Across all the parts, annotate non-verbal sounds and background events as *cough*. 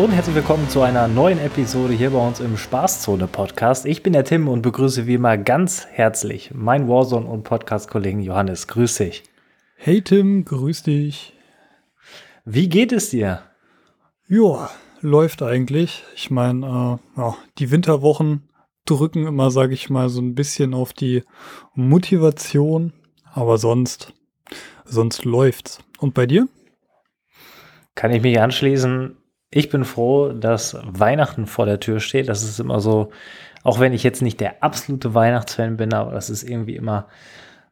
Hallo und herzlich willkommen zu einer neuen Episode hier bei uns im Spaßzone Podcast. Ich bin der Tim und begrüße wie immer ganz herzlich meinen Warzone und Podcast-Kollegen Johannes. Grüß dich. Hey Tim, grüß dich. Wie geht es dir? Ja, läuft eigentlich. Ich meine, äh, ja, die Winterwochen drücken immer, sage ich mal, so ein bisschen auf die Motivation, aber sonst, sonst läuft's. Und bei dir? Kann ich mich anschließen. Ich bin froh, dass Weihnachten vor der Tür steht. Das ist immer so, auch wenn ich jetzt nicht der absolute Weihnachtsfan bin, aber das ist irgendwie immer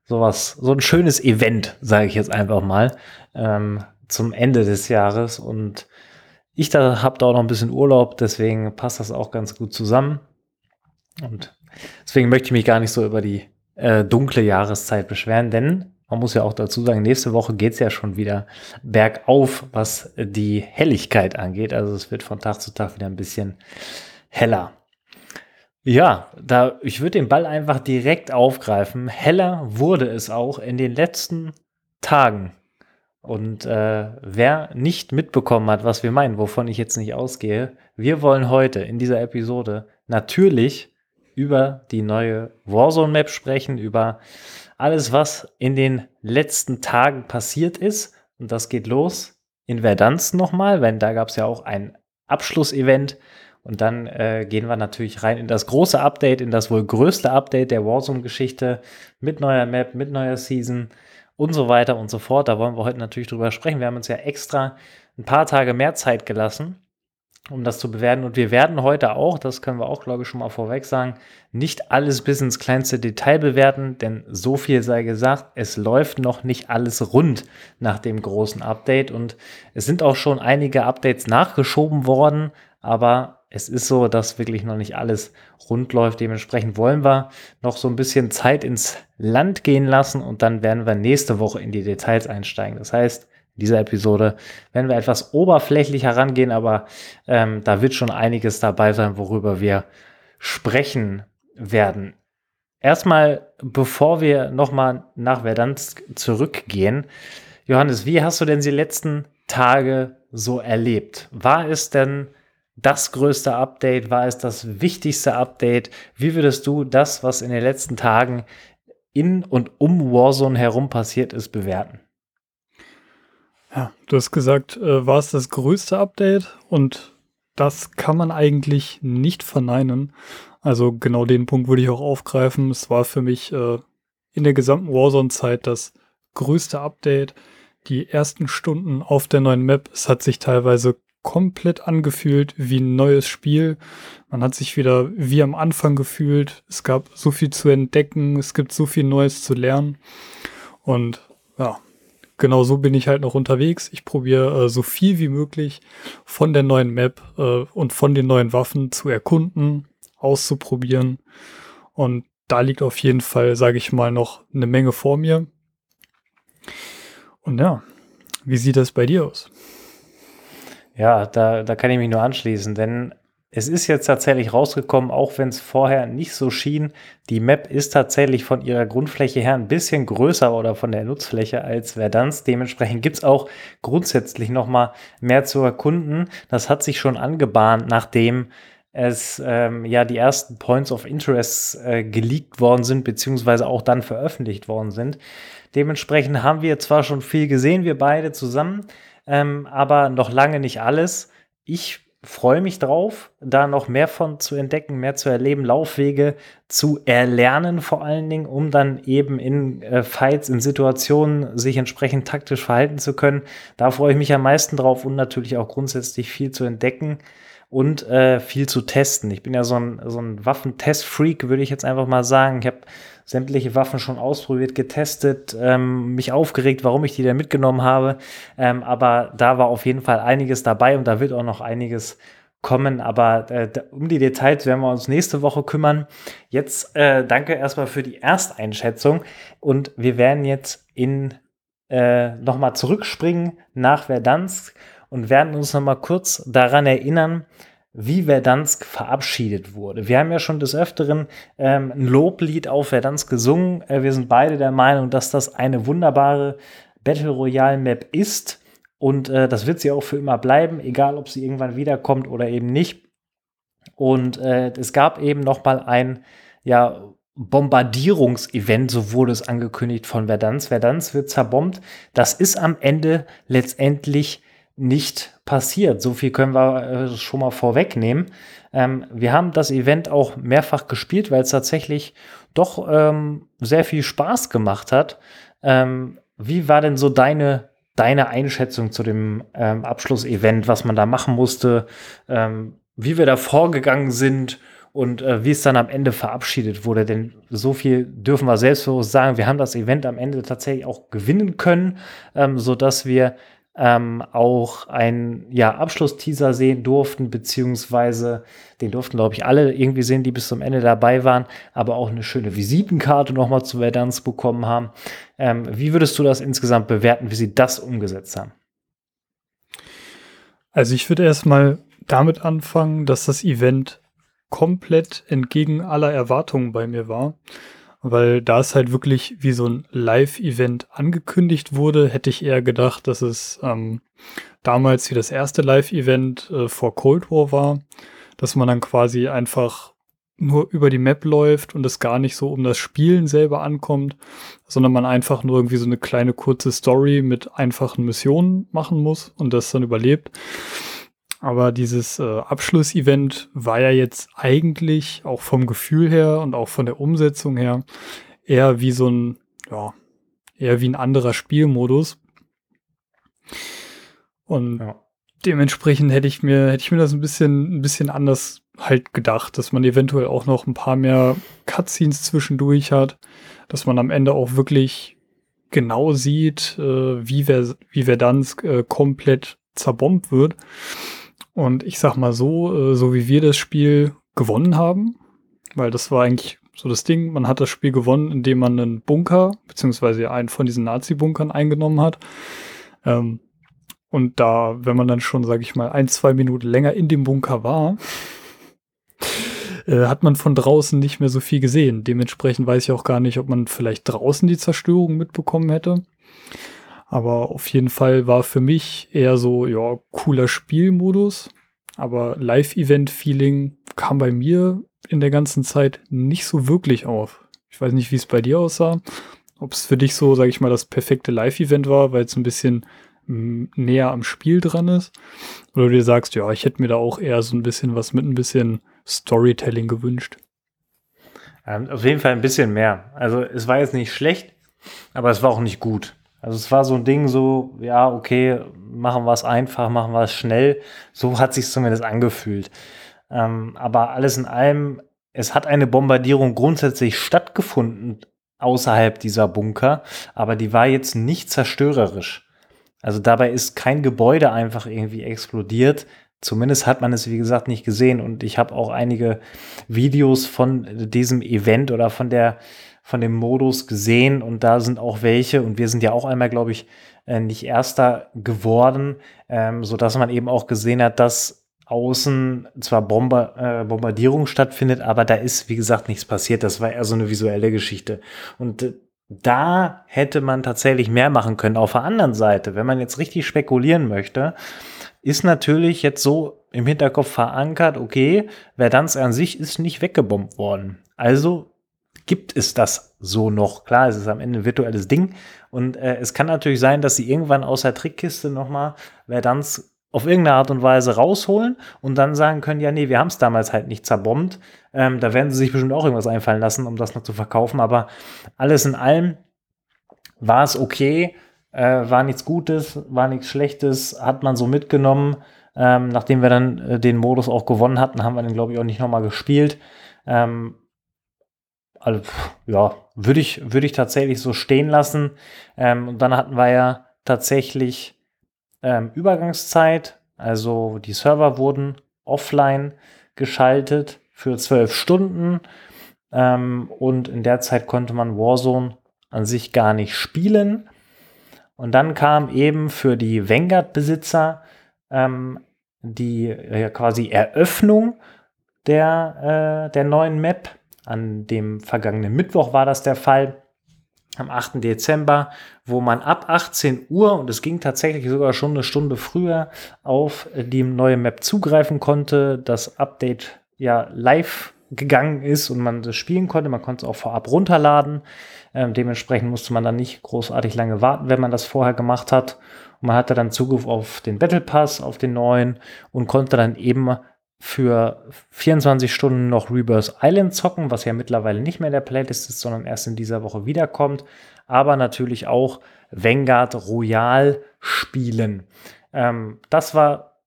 sowas, so ein schönes Event, sage ich jetzt einfach mal, ähm, zum Ende des Jahres. Und ich da habe da auch noch ein bisschen Urlaub, deswegen passt das auch ganz gut zusammen. Und deswegen möchte ich mich gar nicht so über die äh, dunkle Jahreszeit beschweren, denn man muss ja auch dazu sagen, nächste Woche geht es ja schon wieder bergauf, was die Helligkeit angeht. Also es wird von Tag zu Tag wieder ein bisschen heller. Ja, da, ich würde den Ball einfach direkt aufgreifen. Heller wurde es auch in den letzten Tagen. Und äh, wer nicht mitbekommen hat, was wir meinen, wovon ich jetzt nicht ausgehe, wir wollen heute in dieser Episode natürlich über die neue Warzone-Map sprechen, über alles, was in den letzten Tagen passiert ist. Und das geht los in Verdansk nochmal, weil da gab es ja auch ein Abschlussevent. Und dann äh, gehen wir natürlich rein in das große Update, in das wohl größte Update der Warzone-Geschichte mit neuer Map, mit neuer Season und so weiter und so fort. Da wollen wir heute natürlich drüber sprechen. Wir haben uns ja extra ein paar Tage mehr Zeit gelassen, um das zu bewerten. Und wir werden heute auch, das können wir auch, glaube ich, schon mal vorweg sagen, nicht alles bis ins kleinste Detail bewerten, denn so viel sei gesagt, es läuft noch nicht alles rund nach dem großen Update. Und es sind auch schon einige Updates nachgeschoben worden, aber es ist so, dass wirklich noch nicht alles rund läuft. Dementsprechend wollen wir noch so ein bisschen Zeit ins Land gehen lassen und dann werden wir nächste Woche in die Details einsteigen. Das heißt, dieser Episode werden wir etwas oberflächlich herangehen, aber ähm, da wird schon einiges dabei sein, worüber wir sprechen werden. Erstmal, bevor wir nochmal nach Verdansk zurückgehen, Johannes, wie hast du denn die letzten Tage so erlebt? War es denn das größte Update? War es das wichtigste Update? Wie würdest du das, was in den letzten Tagen in und um Warzone herum passiert ist, bewerten? Ja, du hast gesagt, äh, war es das größte Update und das kann man eigentlich nicht verneinen. Also genau den Punkt würde ich auch aufgreifen. Es war für mich äh, in der gesamten Warzone-Zeit das größte Update. Die ersten Stunden auf der neuen Map, es hat sich teilweise komplett angefühlt wie ein neues Spiel. Man hat sich wieder wie am Anfang gefühlt. Es gab so viel zu entdecken, es gibt so viel Neues zu lernen. Und ja, genau so bin ich halt noch unterwegs. Ich probiere äh, so viel wie möglich von der neuen Map äh, und von den neuen Waffen zu erkunden, auszuprobieren. Und da liegt auf jeden Fall, sage ich mal, noch eine Menge vor mir. Und ja, wie sieht das bei dir aus? Ja, da, da kann ich mich nur anschließen, denn es ist jetzt tatsächlich rausgekommen, auch wenn es vorher nicht so schien, die Map ist tatsächlich von ihrer Grundfläche her ein bisschen größer oder von der Nutzfläche als Verdansk. Dementsprechend gibt es auch grundsätzlich noch mal mehr zu erkunden. Das hat sich schon angebahnt, nachdem es ähm, ja die ersten Points of Interest äh, geleakt worden sind, beziehungsweise auch dann veröffentlicht worden sind. Dementsprechend haben wir zwar schon viel gesehen, wir beide zusammen, ähm, aber noch lange nicht alles. Ich freue mich drauf, da noch mehr von zu entdecken, mehr zu erleben, Laufwege zu erlernen vor allen Dingen, um dann eben in äh, Fights, in Situationen sich entsprechend taktisch verhalten zu können. Da freue ich mich am meisten drauf und natürlich auch grundsätzlich viel zu entdecken und äh, viel zu testen. Ich bin ja so ein, so ein Waffentest-Freak, würde ich jetzt einfach mal sagen. Ich habe sämtliche Waffen schon ausprobiert, getestet, ähm, mich aufgeregt, warum ich die da mitgenommen habe. Ähm, aber da war auf jeden Fall einiges dabei und da wird auch noch einiges kommen. Aber äh, um die Details werden wir uns nächste Woche kümmern. Jetzt äh, danke erstmal für die Ersteinschätzung und wir werden jetzt in äh, nochmal zurückspringen nach Verdansk und werden uns noch mal kurz daran erinnern, wie Verdansk verabschiedet wurde. Wir haben ja schon des Öfteren ähm, ein Loblied auf Verdansk gesungen. Äh, wir sind beide der Meinung, dass das eine wunderbare Battle Royale Map ist Und äh, das wird sie auch für immer bleiben, egal ob sie irgendwann wiederkommt oder eben nicht. Und äh, es gab eben noch mal ein ja, Bombardierungsevent, so wurde es angekündigt von Verdansk. Verdansk wird zerbombt. Das ist am Ende letztendlich nicht passiert. So viel können wir äh, schon mal vorwegnehmen. Ähm, wir haben das Event auch mehrfach gespielt, weil es tatsächlich doch ähm, sehr viel Spaß gemacht hat. Ähm, wie war denn so deine, deine Einschätzung zu dem ähm, Abschlussevent, was man da machen musste, ähm, wie wir da vorgegangen sind und äh, wie es dann am Ende verabschiedet wurde? Denn so viel dürfen wir selbstbewusst sagen. Wir haben das Event am Ende tatsächlich auch gewinnen können, ähm, sodass wir ähm, auch einen ja, Abschlussteaser sehen durften, beziehungsweise den durften, glaube ich, alle irgendwie sehen, die bis zum Ende dabei waren, aber auch eine schöne Visitenkarte nochmal zu Verdansk bekommen haben. Ähm, wie würdest du das insgesamt bewerten, wie sie das umgesetzt haben? Also ich würde erstmal damit anfangen, dass das Event komplett entgegen aller Erwartungen bei mir war weil da es halt wirklich wie so ein Live-Event angekündigt wurde, hätte ich eher gedacht, dass es ähm, damals wie das erste Live-Event äh, vor Cold War war, dass man dann quasi einfach nur über die Map läuft und es gar nicht so um das Spielen selber ankommt, sondern man einfach nur irgendwie so eine kleine kurze Story mit einfachen Missionen machen muss und das dann überlebt. Aber dieses äh, Abschlussevent war ja jetzt eigentlich auch vom Gefühl her und auch von der Umsetzung her eher wie so ein, ja, eher wie ein anderer Spielmodus. Und ja. dementsprechend hätte ich mir, hätte ich mir das ein bisschen, ein bisschen anders halt gedacht, dass man eventuell auch noch ein paar mehr Cutscenes zwischendurch hat, dass man am Ende auch wirklich genau sieht, äh, wie, Ver wie Verdansk äh, komplett zerbombt wird. Und ich sag mal so, äh, so wie wir das Spiel gewonnen haben, weil das war eigentlich so das Ding, man hat das Spiel gewonnen, indem man einen Bunker, beziehungsweise einen von diesen Nazi-Bunkern eingenommen hat. Ähm, und da, wenn man dann schon, sage ich mal, ein, zwei Minuten länger in dem Bunker war, äh, hat man von draußen nicht mehr so viel gesehen. Dementsprechend weiß ich auch gar nicht, ob man vielleicht draußen die Zerstörung mitbekommen hätte. Aber auf jeden Fall war für mich eher so, ja, cooler Spielmodus. Aber Live-Event-Feeling kam bei mir in der ganzen Zeit nicht so wirklich auf. Ich weiß nicht, wie es bei dir aussah. Ob es für dich so, sage ich mal, das perfekte Live-Event war, weil es ein bisschen näher am Spiel dran ist. Oder du dir sagst, ja, ich hätte mir da auch eher so ein bisschen was mit ein bisschen Storytelling gewünscht. Ähm, auf jeden Fall ein bisschen mehr. Also es war jetzt nicht schlecht, aber es war auch nicht gut. Also es war so ein Ding, so, ja, okay, machen wir es einfach, machen wir es schnell. So hat sich zumindest angefühlt. Ähm, aber alles in allem, es hat eine Bombardierung grundsätzlich stattgefunden außerhalb dieser Bunker, aber die war jetzt nicht zerstörerisch. Also dabei ist kein Gebäude einfach irgendwie explodiert. Zumindest hat man es, wie gesagt, nicht gesehen. Und ich habe auch einige Videos von diesem Event oder von der von dem Modus gesehen und da sind auch welche und wir sind ja auch einmal, glaube ich, äh, nicht Erster geworden, ähm, so dass man eben auch gesehen hat, dass außen zwar Bomber, äh, Bombardierung stattfindet, aber da ist, wie gesagt, nichts passiert. Das war eher so eine visuelle Geschichte. Und äh, da hätte man tatsächlich mehr machen können. Auf der anderen Seite, wenn man jetzt richtig spekulieren möchte, ist natürlich jetzt so im Hinterkopf verankert, okay, Verdansk an sich ist nicht weggebombt worden. Also gibt es das so noch. Klar, es ist am Ende ein virtuelles Ding. Und äh, es kann natürlich sein, dass sie irgendwann aus der Trickkiste nochmal Verdans auf irgendeine Art und Weise rausholen und dann sagen können, ja, nee, wir haben es damals halt nicht zerbombt. Ähm, da werden sie sich bestimmt auch irgendwas einfallen lassen, um das noch zu verkaufen. Aber alles in allem war es okay, äh, war nichts Gutes, war nichts Schlechtes, hat man so mitgenommen. Ähm, nachdem wir dann äh, den Modus auch gewonnen hatten, haben wir den, glaube ich, auch nicht nochmal gespielt. Ähm, also, ja, würde ich, würde ich tatsächlich so stehen lassen. Ähm, und dann hatten wir ja tatsächlich ähm, Übergangszeit. Also die Server wurden offline geschaltet für zwölf Stunden. Ähm, und in der Zeit konnte man Warzone an sich gar nicht spielen. Und dann kam eben für die Vanguard-Besitzer ähm, die äh, quasi Eröffnung der, äh, der neuen Map an dem vergangenen Mittwoch war das der Fall. am 8. Dezember, wo man ab 18 Uhr, und es ging tatsächlich sogar schon eine Stunde früher, auf die neue Map zugreifen konnte. Das Update ja live gegangen ist und man das spielen konnte. Man konnte es auch vorab runterladen. Ähm, dementsprechend musste man dann nicht großartig lange warten, wenn man das vorher gemacht hat. Und man hatte dann Zugriff auf den Battle Pass, auf den neuen und konnte dann eben für 24 Stunden noch Rebirth Island zocken, was ja mittlerweile nicht mehr in der Playlist ist, sondern erst in dieser Woche wiederkommt. Aber natürlich auch Vanguard Royal spielen. Ähm, das war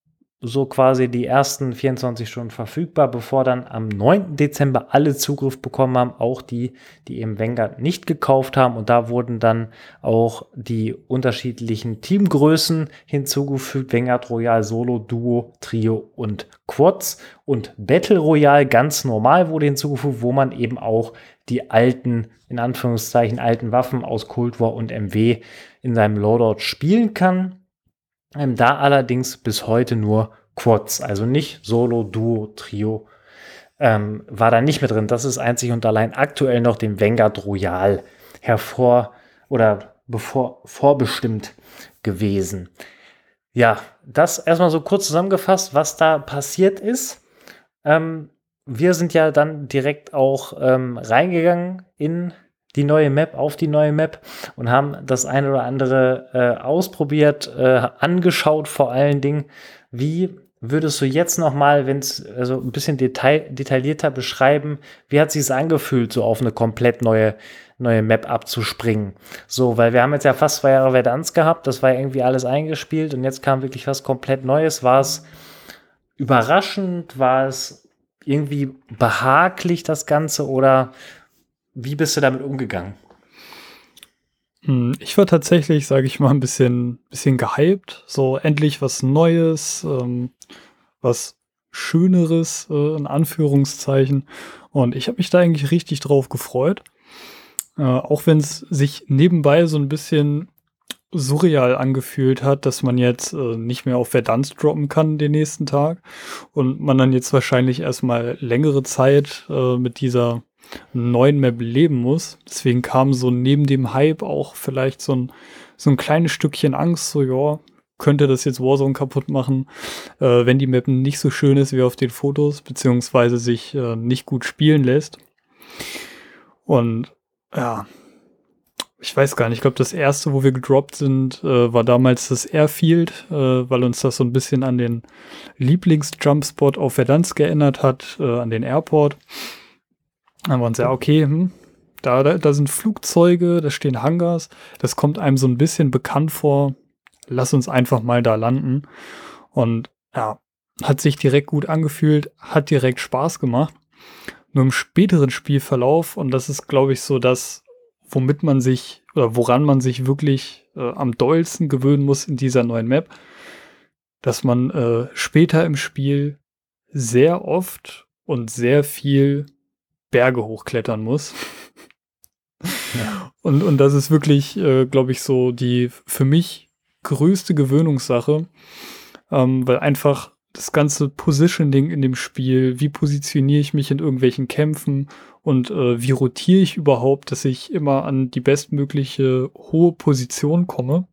so quasi die ersten 24 Stunden verfügbar, bevor dann am 9. Dezember alle Zugriff bekommen haben, auch die, die eben Vanguard nicht gekauft haben. Und da wurden dann auch die unterschiedlichen Teamgrößen hinzugefügt. Vanguard Royal Solo, Duo, Trio und Quads. Und Battle Royale ganz normal wurde hinzugefügt, wo man eben auch die alten, in Anführungszeichen, alten Waffen aus Cold War und MW in seinem Loadout spielen kann. Ähm, da allerdings bis heute nur Quads, also nicht Solo, Duo, Trio, ähm, war da nicht mit drin. Das ist einzig und allein aktuell noch dem Vanguard Royal hervor oder bevor, vorbestimmt gewesen. Ja, das erstmal so kurz zusammengefasst, was da passiert ist. Ähm, wir sind ja dann direkt auch ähm, reingegangen in die neue Map auf die neue Map und haben das eine oder andere äh, ausprobiert, äh, angeschaut vor allen Dingen. Wie würdest du jetzt noch mal, wenn es also ein bisschen detail, detaillierter beschreiben, wie hat sich es angefühlt, so auf eine komplett neue neue Map abzuspringen? So, weil wir haben jetzt ja fast zwei Jahre Verdansk gehabt, das war irgendwie alles eingespielt und jetzt kam wirklich was komplett Neues. War es überraschend? War es irgendwie behaglich das Ganze oder wie bist du damit umgegangen? Hm, ich war tatsächlich, sage ich mal, ein bisschen, bisschen gehypt. So endlich was Neues, ähm, was Schöneres, äh, in Anführungszeichen. Und ich habe mich da eigentlich richtig drauf gefreut. Äh, auch wenn es sich nebenbei so ein bisschen surreal angefühlt hat, dass man jetzt äh, nicht mehr auf Verdansk droppen kann den nächsten Tag und man dann jetzt wahrscheinlich erstmal längere Zeit äh, mit dieser neuen Map leben muss. Deswegen kam so neben dem Hype auch vielleicht so ein, so ein kleines Stückchen Angst, so ja, könnte das jetzt Warzone kaputt machen, äh, wenn die Map nicht so schön ist wie auf den Fotos, beziehungsweise sich äh, nicht gut spielen lässt. Und ja, ich weiß gar nicht, ich glaube, das erste, wo wir gedroppt sind, äh, war damals das Airfield, äh, weil uns das so ein bisschen an den Lieblings-Jumpspot auf Verdansk geändert hat, äh, an den Airport. Dann waren sie ja, okay, hm, da, da, da sind Flugzeuge, da stehen Hangars, das kommt einem so ein bisschen bekannt vor. Lass uns einfach mal da landen. Und ja, hat sich direkt gut angefühlt, hat direkt Spaß gemacht. Nur im späteren Spielverlauf, und das ist, glaube ich, so das, womit man sich oder woran man sich wirklich äh, am dollsten gewöhnen muss in dieser neuen Map, dass man äh, später im Spiel sehr oft und sehr viel Berge hochklettern muss. *laughs* Ja. Und, und das ist wirklich, äh, glaube ich, so die für mich größte Gewöhnungssache, ähm, weil einfach das ganze Positioning in dem Spiel, wie positioniere ich mich in irgendwelchen Kämpfen und äh, wie rotiere ich überhaupt, dass ich immer an die bestmögliche hohe Position komme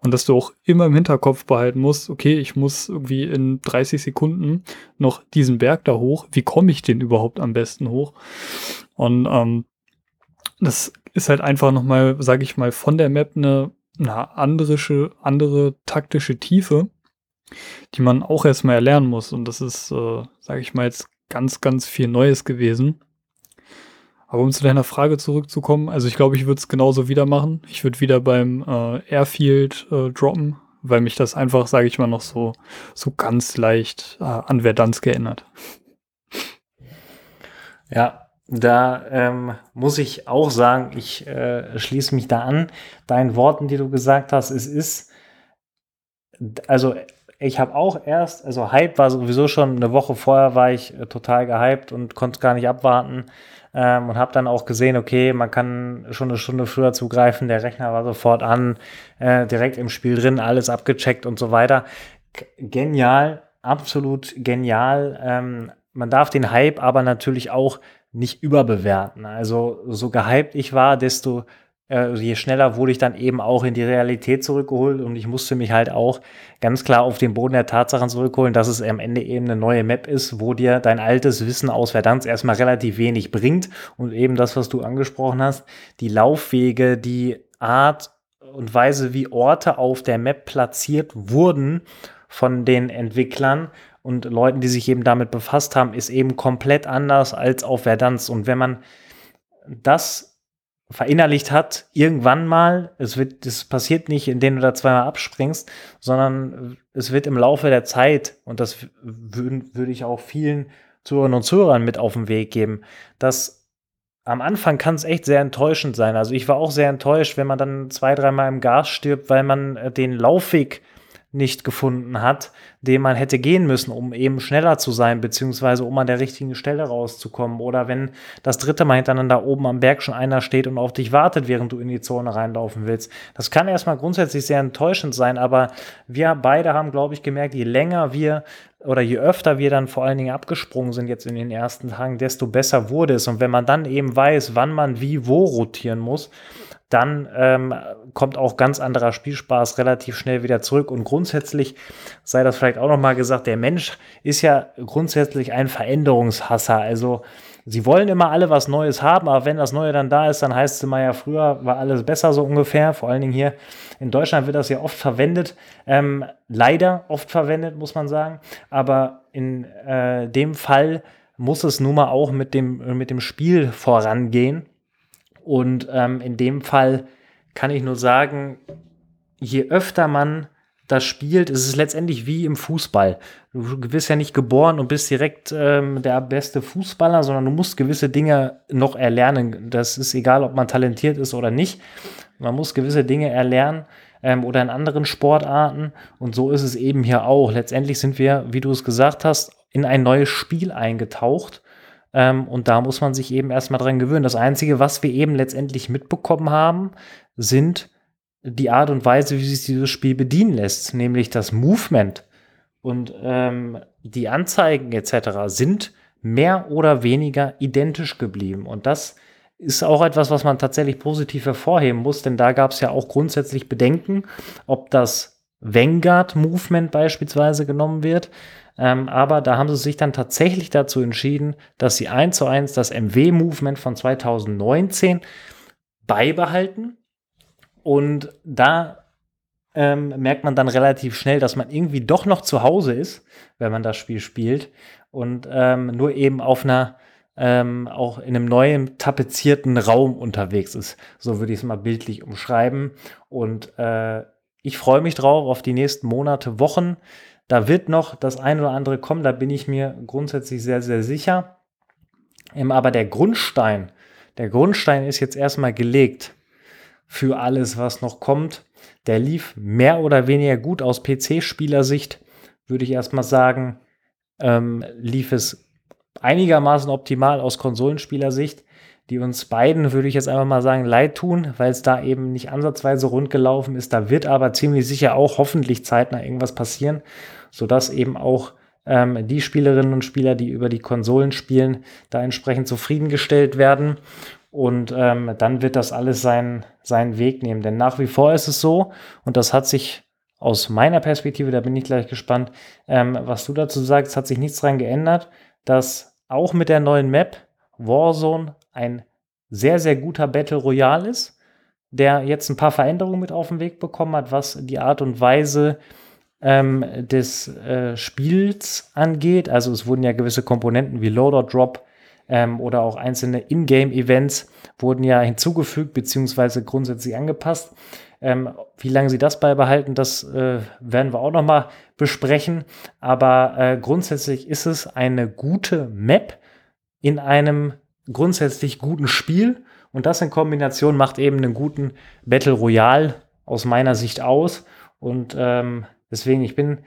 und dass du auch immer im Hinterkopf behalten musst, okay, ich muss irgendwie in 30 Sekunden noch diesen Berg da hoch. Wie komme ich den überhaupt am besten hoch? Und ähm, das ist halt einfach nochmal, sage ich mal, von der Map eine, eine andere, andere taktische Tiefe, die man auch erstmal erlernen muss. Und das ist, äh, sage ich mal, jetzt ganz, ganz viel Neues gewesen. Aber um zu deiner Frage zurückzukommen, also ich glaube, ich würde es genauso wieder machen. Ich würde wieder beim äh, Airfield äh, droppen, weil mich das einfach, sage ich mal, noch so, so ganz leicht äh, an Verdansk erinnert. Ja, da ähm, muss ich auch sagen, ich äh, schließe mich da an, deinen Worten, die du gesagt hast. Es ist, also ich habe auch erst, also Hype war sowieso schon eine Woche vorher, war ich äh, total gehypt und konnte gar nicht abwarten ähm, und habe dann auch gesehen, okay, man kann schon eine Stunde früher zugreifen, der Rechner war sofort an, äh, direkt im Spiel drin, alles abgecheckt und so weiter. Genial, absolut genial. Ähm, man darf den Hype aber natürlich auch nicht überbewerten. Also so gehypt ich war, desto äh, je schneller wurde ich dann eben auch in die Realität zurückgeholt und ich musste mich halt auch ganz klar auf den Boden der Tatsachen zurückholen, dass es am Ende eben eine neue Map ist, wo dir dein altes Wissen aus Verdansk erstmal relativ wenig bringt. Und eben das, was du angesprochen hast, die Laufwege, die Art und Weise, wie Orte auf der Map platziert wurden von den Entwicklern und Leuten, die sich eben damit befasst haben, ist eben komplett anders als auf Verdansk und wenn man das verinnerlicht hat, irgendwann mal, es wird, das passiert nicht, indem du da zweimal abspringst, sondern es wird im Laufe der Zeit, und das würde würd ich auch vielen Zuhörern und Zuhörern mit auf den Weg geben, dass am Anfang kann es echt sehr enttäuschend sein. Also ich war auch sehr enttäuscht, wenn man dann zwei, dreimal im Gas stirbt, weil man äh, den Laufweg nicht gefunden hat, den man hätte gehen müssen, um eben schneller zu sein, beziehungsweise um an der richtigen Stelle rauszukommen. Oder wenn das dritte Mal hintereinander oben am Berg schon einer steht und auf dich wartet, während du in die Zone reinlaufen willst. Das kann erstmal grundsätzlich sehr enttäuschend sein, aber wir beide haben, glaube ich, gemerkt, je länger wir oder je öfter wir dann vor allen Dingen abgesprungen sind jetzt in den ersten Tagen, desto besser wurde es. Und wenn man dann eben weiß, wann man wie wo rotieren muss, dann ähm, kommt auch ganz anderer Spielspaß relativ schnell wieder zurück. Und grundsätzlich sei das vielleicht auch nochmal gesagt, der Mensch ist ja grundsätzlich ein Veränderungshasser. Also sie wollen immer alle was Neues haben, aber wenn das Neue dann da ist, dann heißt es immer ja, früher war alles besser so ungefähr. Vor allen Dingen hier in Deutschland wird das ja oft verwendet. Ähm, leider oft verwendet, muss man sagen. Aber in äh, dem Fall muss es nun mal auch mit dem, mit dem Spiel vorangehen. Und ähm, in dem Fall kann ich nur sagen, je öfter man das spielt, ist es letztendlich wie im Fußball. Du bist ja nicht geboren und bist direkt ähm, der beste Fußballer, sondern du musst gewisse Dinge noch erlernen. Das ist egal, ob man talentiert ist oder nicht. Man muss gewisse Dinge erlernen ähm, oder in anderen Sportarten. Und so ist es eben hier auch. Letztendlich sind wir, wie du es gesagt hast, in ein neues Spiel eingetaucht. Ähm, und da muss man sich eben erstmal dran gewöhnen. Das Einzige, was wir eben letztendlich mitbekommen haben, sind die Art und Weise, wie sich dieses Spiel bedienen lässt, nämlich das Movement und ähm, die Anzeigen etc. sind mehr oder weniger identisch geblieben. Und das ist auch etwas, was man tatsächlich positiv hervorheben muss, denn da gab es ja auch grundsätzlich Bedenken, ob das Vanguard-Movement beispielsweise genommen wird. Ähm, aber da haben sie sich dann tatsächlich dazu entschieden, dass sie eins zu eins das MW-Movement von 2019 beibehalten. Und da ähm, merkt man dann relativ schnell, dass man irgendwie doch noch zu Hause ist, wenn man das Spiel spielt. Und ähm, nur eben auf einer ähm, auch in einem neuen tapezierten Raum unterwegs ist. So würde ich es mal bildlich umschreiben. Und äh, ich freue mich drauf auf die nächsten Monate, Wochen. Da wird noch das ein oder andere kommen, da bin ich mir grundsätzlich sehr, sehr sicher. Ähm, aber der Grundstein, der Grundstein ist jetzt erstmal gelegt für alles, was noch kommt. Der lief mehr oder weniger gut aus PC-Spielersicht, würde ich erstmal sagen. Ähm, lief es einigermaßen optimal aus Konsolenspielersicht, die uns beiden, würde ich jetzt einfach mal sagen, leid tun, weil es da eben nicht ansatzweise rund gelaufen ist. Da wird aber ziemlich sicher auch hoffentlich zeitnah irgendwas passieren sodass eben auch ähm, die Spielerinnen und Spieler, die über die Konsolen spielen, da entsprechend zufriedengestellt werden. Und ähm, dann wird das alles seinen, seinen Weg nehmen. Denn nach wie vor ist es so, und das hat sich aus meiner Perspektive, da bin ich gleich gespannt, ähm, was du dazu sagst, hat sich nichts dran geändert, dass auch mit der neuen Map Warzone ein sehr, sehr guter Battle Royale ist, der jetzt ein paar Veränderungen mit auf den Weg bekommen hat, was die Art und Weise ähm, des äh, Spiels angeht. Also es wurden ja gewisse Komponenten wie Loader Drop ähm, oder auch einzelne Ingame-Events wurden ja hinzugefügt beziehungsweise grundsätzlich angepasst. Ähm, wie lange sie das beibehalten, das äh, werden wir auch noch mal besprechen. Aber äh, grundsätzlich ist es eine gute Map in einem grundsätzlich guten Spiel. Und das in Kombination macht eben einen guten Battle Royale aus meiner Sicht aus. Und ähm, Deswegen, ich bin,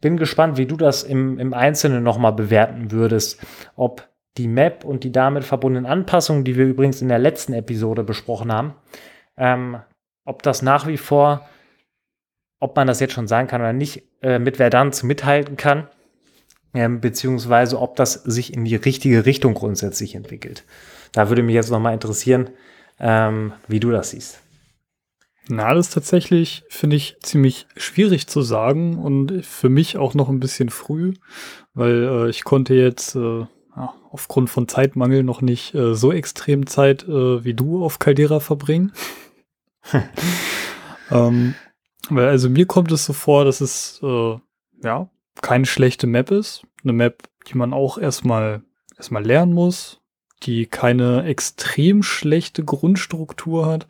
bin gespannt, wie du das im, im Einzelnen nochmal bewerten würdest. Ob die Map und die damit verbundenen Anpassungen, die wir übrigens in der letzten Episode besprochen haben, ähm, ob das nach wie vor, ob man das jetzt schon sagen kann oder nicht, äh, mit Verdansk mithalten kann, ähm, beziehungsweise ob das sich in die richtige Richtung grundsätzlich entwickelt. Da würde mich jetzt nochmal interessieren, ähm, wie du das siehst. Na, das ist tatsächlich, finde ich, ziemlich schwierig zu sagen und für mich auch noch ein bisschen früh, weil äh, ich konnte jetzt äh, ja, aufgrund von Zeitmangel noch nicht äh, so extrem Zeit äh, wie du auf Caldera verbringen. *laughs* ähm, weil also mir kommt es so vor, dass es äh, ja keine schlechte Map ist. Eine Map, die man auch erstmal erstmal lernen muss, die keine extrem schlechte Grundstruktur hat.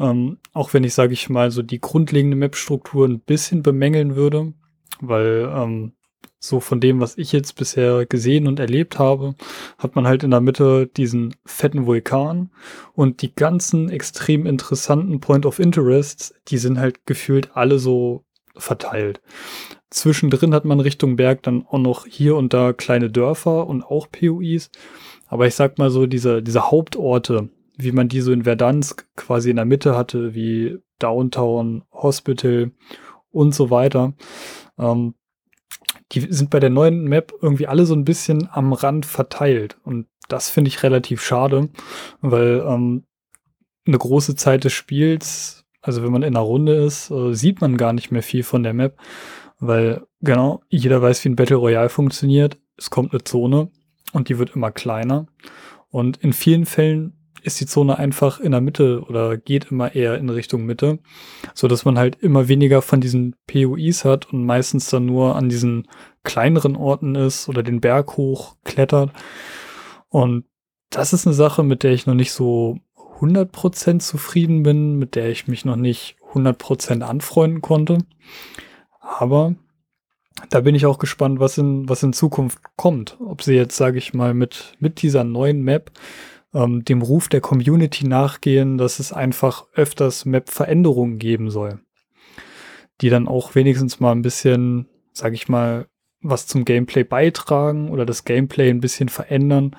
Ähm, auch wenn ich, sage ich mal, so die grundlegende Map-Struktur ein bisschen bemängeln würde, weil ähm, so von dem, was ich jetzt bisher gesehen und erlebt habe, hat man halt in der Mitte diesen fetten Vulkan und die ganzen extrem interessanten Point of Interests, die sind halt gefühlt alle so verteilt. Zwischendrin hat man Richtung Berg dann auch noch hier und da kleine Dörfer und auch POIs. Aber ich sag mal so, diese, diese Hauptorte, wie man die so in Verdansk quasi in der Mitte hatte, wie Downtown, Hospital und so weiter, ähm, die sind bei der neuen Map irgendwie alle so ein bisschen am Rand verteilt. Und das finde ich relativ schade, weil ähm, eine große Zeit des Spiels, also wenn man in einer Runde ist, äh, sieht man gar nicht mehr viel von der Map, weil genau, jeder weiß, wie ein Battle Royale funktioniert. Es kommt eine Zone und die wird immer kleiner. Und in vielen Fällen ist die Zone einfach in der Mitte oder geht immer eher in Richtung Mitte, so dass man halt immer weniger von diesen POIs hat und meistens dann nur an diesen kleineren Orten ist oder den Berg hoch klettert. Und das ist eine Sache, mit der ich noch nicht so 100% zufrieden bin, mit der ich mich noch nicht 100% anfreunden konnte. Aber da bin ich auch gespannt, was in, was in Zukunft kommt. Ob sie jetzt, sage ich mal, mit, mit dieser neuen Map ähm, dem Ruf der Community nachgehen, dass es einfach öfters Map-Veränderungen geben soll, die dann auch wenigstens mal ein bisschen, sag ich mal, was zum Gameplay beitragen oder das Gameplay ein bisschen verändern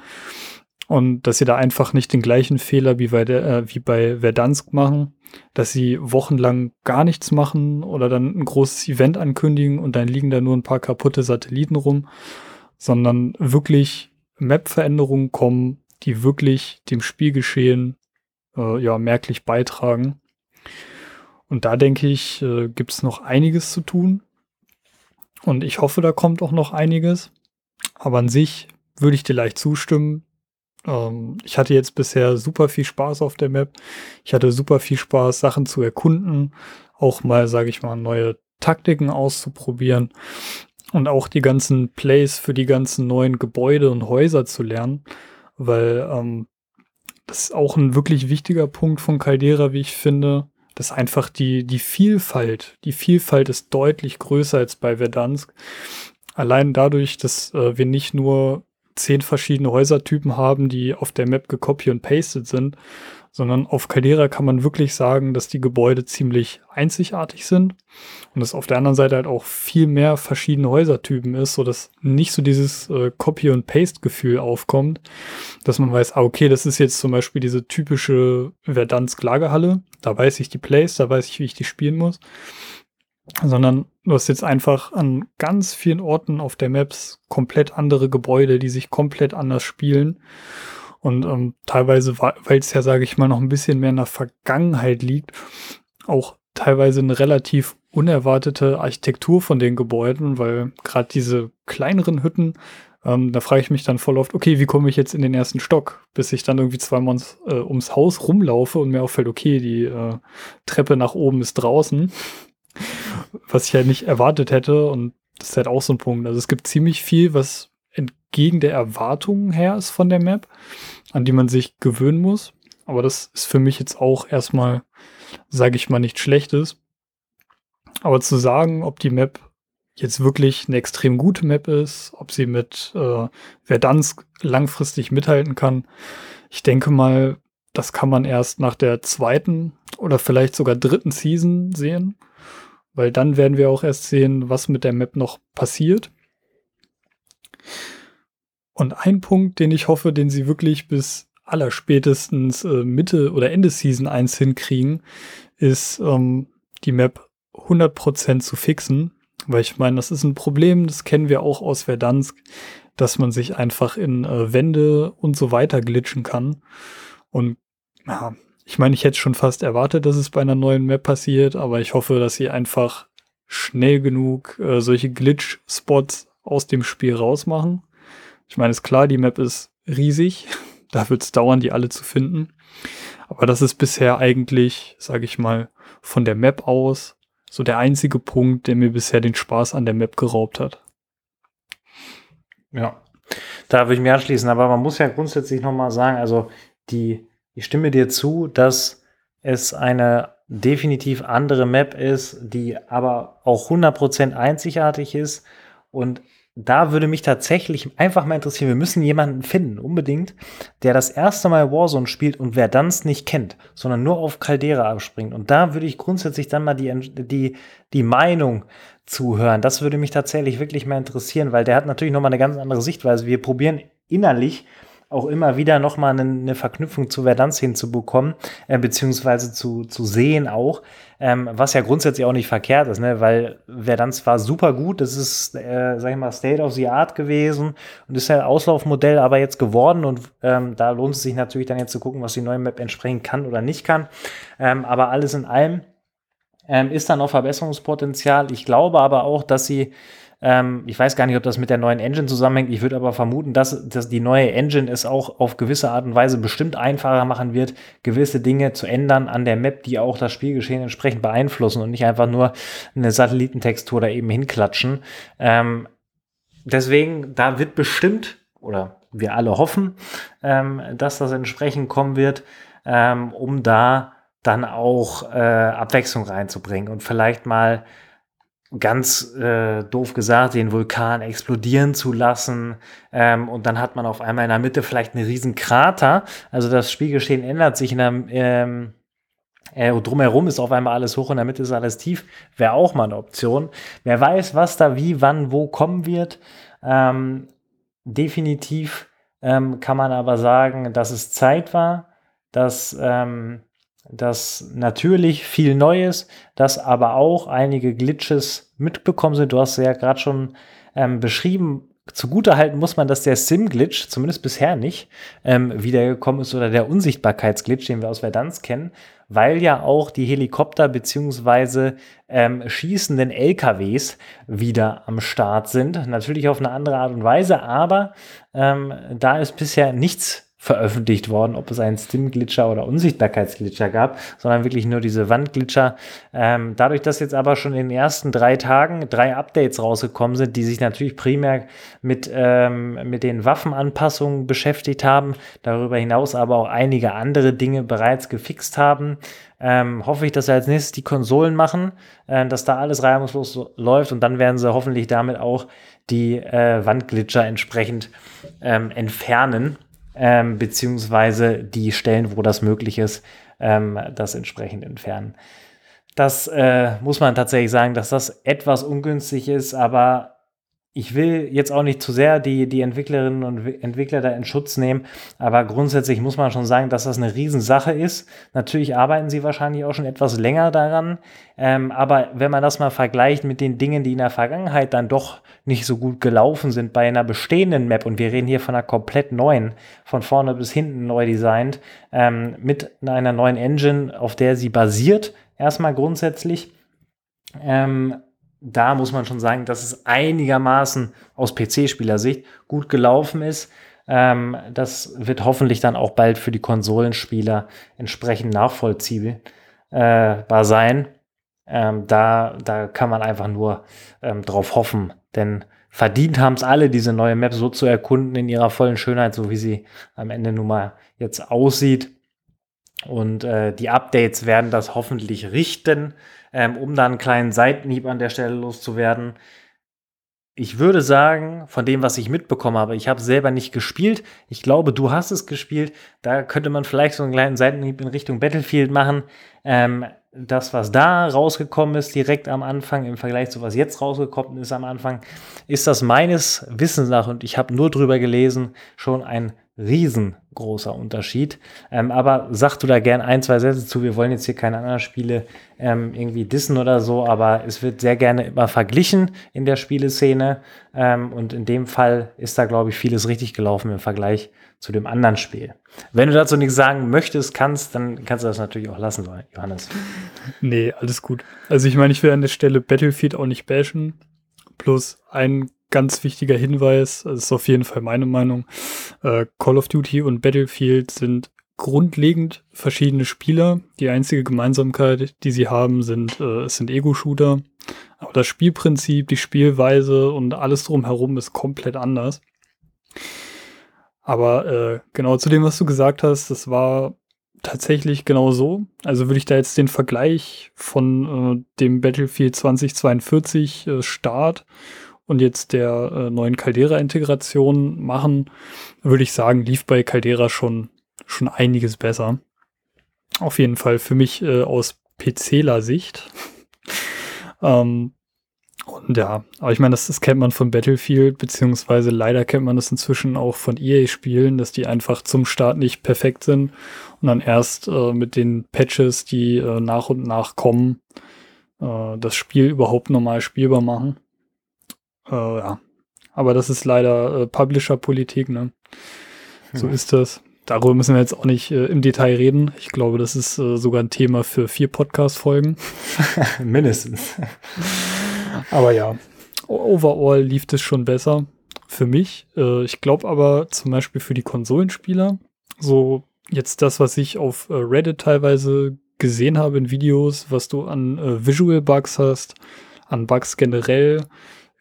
und dass sie da einfach nicht den gleichen Fehler wie bei, der, äh, wie bei Verdansk machen, dass sie wochenlang gar nichts machen oder dann ein großes Event ankündigen und dann liegen da nur ein paar kaputte Satelliten rum, sondern wirklich Map-Veränderungen kommen, die wirklich dem Spielgeschehen äh, ja merklich beitragen. Und da denke ich, äh, gibt es noch einiges zu tun. Und ich hoffe, da kommt auch noch einiges. Aber an sich würde ich dir leicht zustimmen. Ähm, ich hatte jetzt bisher super viel Spaß auf der Map. Ich hatte super viel Spaß, Sachen zu erkunden, auch mal, sage ich mal, neue Taktiken auszuprobieren und auch die ganzen Plays für die ganzen neuen Gebäude und Häuser zu lernen weil ähm, das ist auch ein wirklich wichtiger Punkt von Caldera, wie ich finde, dass einfach die, die Vielfalt, die Vielfalt ist deutlich größer als bei Verdansk. Allein dadurch, dass äh, wir nicht nur zehn verschiedene Häusertypen haben, die auf der Map gecopy und pasted sind, sondern auf Caldera kann man wirklich sagen, dass die Gebäude ziemlich einzigartig sind und es auf der anderen Seite halt auch viel mehr verschiedene Häusertypen ist, so dass nicht so dieses äh, Copy und Paste Gefühl aufkommt, dass man weiß, ah, okay, das ist jetzt zum Beispiel diese typische Verdansk Lagerhalle, da weiß ich die Plays, da weiß ich, wie ich die spielen muss, sondern du hast jetzt einfach an ganz vielen Orten auf der Maps komplett andere Gebäude, die sich komplett anders spielen und ähm, teilweise, weil es ja, sage ich mal, noch ein bisschen mehr in der Vergangenheit liegt, auch teilweise eine relativ unerwartete Architektur von den Gebäuden, weil gerade diese kleineren Hütten, ähm, da frage ich mich dann voll oft, okay, wie komme ich jetzt in den ersten Stock, bis ich dann irgendwie zweimal ums, äh, ums Haus rumlaufe und mir auffällt, okay, die äh, Treppe nach oben ist draußen, was ich ja halt nicht erwartet hätte und das ist halt auch so ein Punkt. Also es gibt ziemlich viel, was entgegen der Erwartungen her ist von der Map, an die man sich gewöhnen muss. Aber das ist für mich jetzt auch erstmal, sage ich mal, nichts Schlechtes. Aber zu sagen, ob die Map jetzt wirklich eine extrem gute Map ist, ob sie mit äh, Verdansk langfristig mithalten kann, ich denke mal, das kann man erst nach der zweiten oder vielleicht sogar dritten Season sehen, weil dann werden wir auch erst sehen, was mit der Map noch passiert. Und ein Punkt, den ich hoffe, den sie wirklich bis allerspätestens äh, Mitte oder Ende Season 1 hinkriegen, ist ähm, die Map 100% zu fixen. Weil ich meine, das ist ein Problem, das kennen wir auch aus Verdansk, dass man sich einfach in äh, Wände und so weiter glitschen kann. Und ja, Ich meine, ich hätte schon fast erwartet, dass es bei einer neuen Map passiert, aber ich hoffe, dass sie einfach schnell genug äh, solche Glitch-Spots aus dem Spiel rausmachen. Ich meine, ist klar, die Map ist riesig. *laughs* da wird es dauern, die alle zu finden. Aber das ist bisher eigentlich, sage ich mal, von der Map aus so der einzige Punkt, der mir bisher den Spaß an der Map geraubt hat. Ja, da würde ich mir anschließen. Aber man muss ja grundsätzlich nochmal sagen, also die, ich stimme dir zu, dass es eine definitiv andere Map ist, die aber auch 100% einzigartig ist und da würde mich tatsächlich einfach mal interessieren, wir müssen jemanden finden, unbedingt, der das erste Mal Warzone spielt und wer Verdansk nicht kennt, sondern nur auf Caldera abspringt. Und da würde ich grundsätzlich dann mal die, die, die Meinung zuhören. Das würde mich tatsächlich wirklich mal interessieren, weil der hat natürlich nochmal eine ganz andere Sichtweise. Wir probieren innerlich auch immer wieder nochmal eine, eine Verknüpfung zu Verdansk hinzubekommen, äh, beziehungsweise zu, zu sehen auch, ähm, was ja grundsätzlich auch nicht verkehrt ist, ne? weil Verdansk war super gut, das ist, äh, sag ich mal, State of the Art gewesen und ist ja Auslaufmodell aber jetzt geworden und ähm, da lohnt es sich natürlich dann jetzt zu gucken, was die neue Map entsprechend kann oder nicht kann, ähm, aber alles in allem ähm, ist da noch Verbesserungspotenzial. Ich glaube aber auch, dass sie ähm, ich weiß gar nicht, ob das mit der neuen Engine zusammenhängt. Ich würde aber vermuten, dass, dass die neue Engine es auch auf gewisse Art und Weise bestimmt einfacher machen wird, gewisse Dinge zu ändern an der Map, die auch das Spielgeschehen entsprechend beeinflussen und nicht einfach nur eine Satellitentextur da eben hinklatschen. Ähm, deswegen, da wird bestimmt, oder wir alle hoffen, ähm, dass das entsprechend kommen wird, ähm, um da dann auch äh, Abwechslung reinzubringen und vielleicht mal ganz äh, doof gesagt, den Vulkan explodieren zu lassen. Ähm, und dann hat man auf einmal in der Mitte vielleicht einen riesen Krater. Also das Spielgeschehen ändert sich in der, ähm, äh, drumherum ist auf einmal alles hoch, in der Mitte ist alles tief. Wäre auch mal eine Option. Wer weiß, was da wie, wann, wo kommen wird. Ähm, definitiv ähm, kann man aber sagen, dass es Zeit war, dass ähm, dass natürlich viel Neues, dass aber auch einige Glitches mitbekommen sind. Du hast ja gerade schon ähm, beschrieben, zugutehalten muss man, dass der Sim-Glitch, zumindest bisher nicht, ähm, wiedergekommen ist oder der Unsichtbarkeitsglitch, den wir aus Verdansk kennen, weil ja auch die Helikopter beziehungsweise ähm, schießenden LKWs wieder am Start sind. Natürlich auf eine andere Art und Weise, aber ähm, da ist bisher nichts veröffentlicht worden, ob es einen Stim-Glitcher oder Unsichtbarkeitsglitcher gab, sondern wirklich nur diese Wandglitcher. Ähm, dadurch, dass jetzt aber schon in den ersten drei Tagen drei Updates rausgekommen sind, die sich natürlich primär mit, ähm, mit den Waffenanpassungen beschäftigt haben, darüber hinaus aber auch einige andere Dinge bereits gefixt haben, ähm, hoffe ich, dass sie als nächstes die Konsolen machen, äh, dass da alles reibungslos so läuft und dann werden sie hoffentlich damit auch die äh, Wandglitcher entsprechend ähm, entfernen ähm, beziehungsweise die Stellen, wo das möglich ist, ähm, das entsprechend entfernen. Das äh, muss man tatsächlich sagen, dass das etwas ungünstig ist, aber ich will jetzt auch nicht zu sehr die, die Entwicklerinnen und Entwickler da in Schutz nehmen, aber grundsätzlich muss man schon sagen, dass das eine Riesensache ist. Natürlich arbeiten sie wahrscheinlich auch schon etwas länger daran, ähm, aber wenn man das mal vergleicht mit den Dingen, die in der Vergangenheit dann doch nicht so gut gelaufen sind bei einer bestehenden Map, und wir reden hier von einer komplett neuen, von vorne bis hinten neu designt, ähm, mit einer neuen Engine, auf der sie basiert, erstmal grundsätzlich, ähm, da muss man schon sagen, dass es einigermaßen aus PC-Spielersicht gut gelaufen ist. Ähm, das wird hoffentlich dann auch bald für die Konsolenspieler entsprechend nachvollziehbar äh, sein. Ähm, da, da kann man einfach nur ähm, drauf hoffen, denn verdient haben es alle, diese neue Map so zu erkunden in ihrer vollen Schönheit, so wie sie am Ende nun mal jetzt aussieht. Und äh, die Updates werden das hoffentlich richten ähm, um dann einen kleinen Seitenhieb an der Stelle loszuwerden. Ich würde sagen, von dem, was ich mitbekommen habe, ich habe selber nicht gespielt. Ich glaube, du hast es gespielt. Da könnte man vielleicht so einen kleinen Seitenhieb in Richtung Battlefield machen. Ähm, das, was da rausgekommen ist, direkt am Anfang, im Vergleich zu was jetzt rausgekommen ist am Anfang, ist das meines Wissens nach, und ich habe nur drüber gelesen, schon ein riesengroßer Unterschied. Ähm, aber sag du da gern ein, zwei Sätze zu. Wir wollen jetzt hier keine anderen Spiele ähm, irgendwie dissen oder so, aber es wird sehr gerne immer verglichen in der Spieleszene. Ähm, und in dem Fall ist da, glaube ich, vieles richtig gelaufen im Vergleich zu dem anderen Spiel. Wenn du dazu nichts sagen möchtest, kannst, dann kannst du das natürlich auch lassen, Johannes. Nee, alles gut. Also ich meine, ich will an der Stelle Battlefield auch nicht bashen. Plus ein ganz wichtiger Hinweis, das ist auf jeden Fall meine Meinung, äh, Call of Duty und Battlefield sind grundlegend verschiedene Spieler. Die einzige Gemeinsamkeit, die sie haben, sind, äh, sind Ego-Shooter. Aber das Spielprinzip, die Spielweise und alles drumherum ist komplett anders. Aber äh, genau zu dem, was du gesagt hast, das war tatsächlich genau so. Also würde ich da jetzt den Vergleich von äh, dem Battlefield 2042 äh, Start und jetzt der äh, neuen Caldera-Integration machen, würde ich sagen, lief bei Caldera schon, schon einiges besser. Auf jeden Fall für mich äh, aus PCler-Sicht. *laughs* ähm, und ja, aber ich meine, das, das kennt man von Battlefield, beziehungsweise leider kennt man das inzwischen auch von EA-Spielen, dass die einfach zum Start nicht perfekt sind und dann erst äh, mit den Patches, die äh, nach und nach kommen, äh, das Spiel überhaupt normal spielbar machen. Äh, ja, aber das ist leider äh, Publisher-Politik, ne? So hm. ist das. Darüber müssen wir jetzt auch nicht äh, im Detail reden. Ich glaube, das ist sogar ein Thema für vier Podcast-Folgen. *laughs* Mindestens. *laughs* Aber ja, overall lief es schon besser für mich. Äh, ich glaube aber zum Beispiel für die Konsolenspieler, so jetzt das, was ich auf äh, Reddit teilweise gesehen habe in Videos, was du an äh, Visual Bugs hast, an Bugs generell,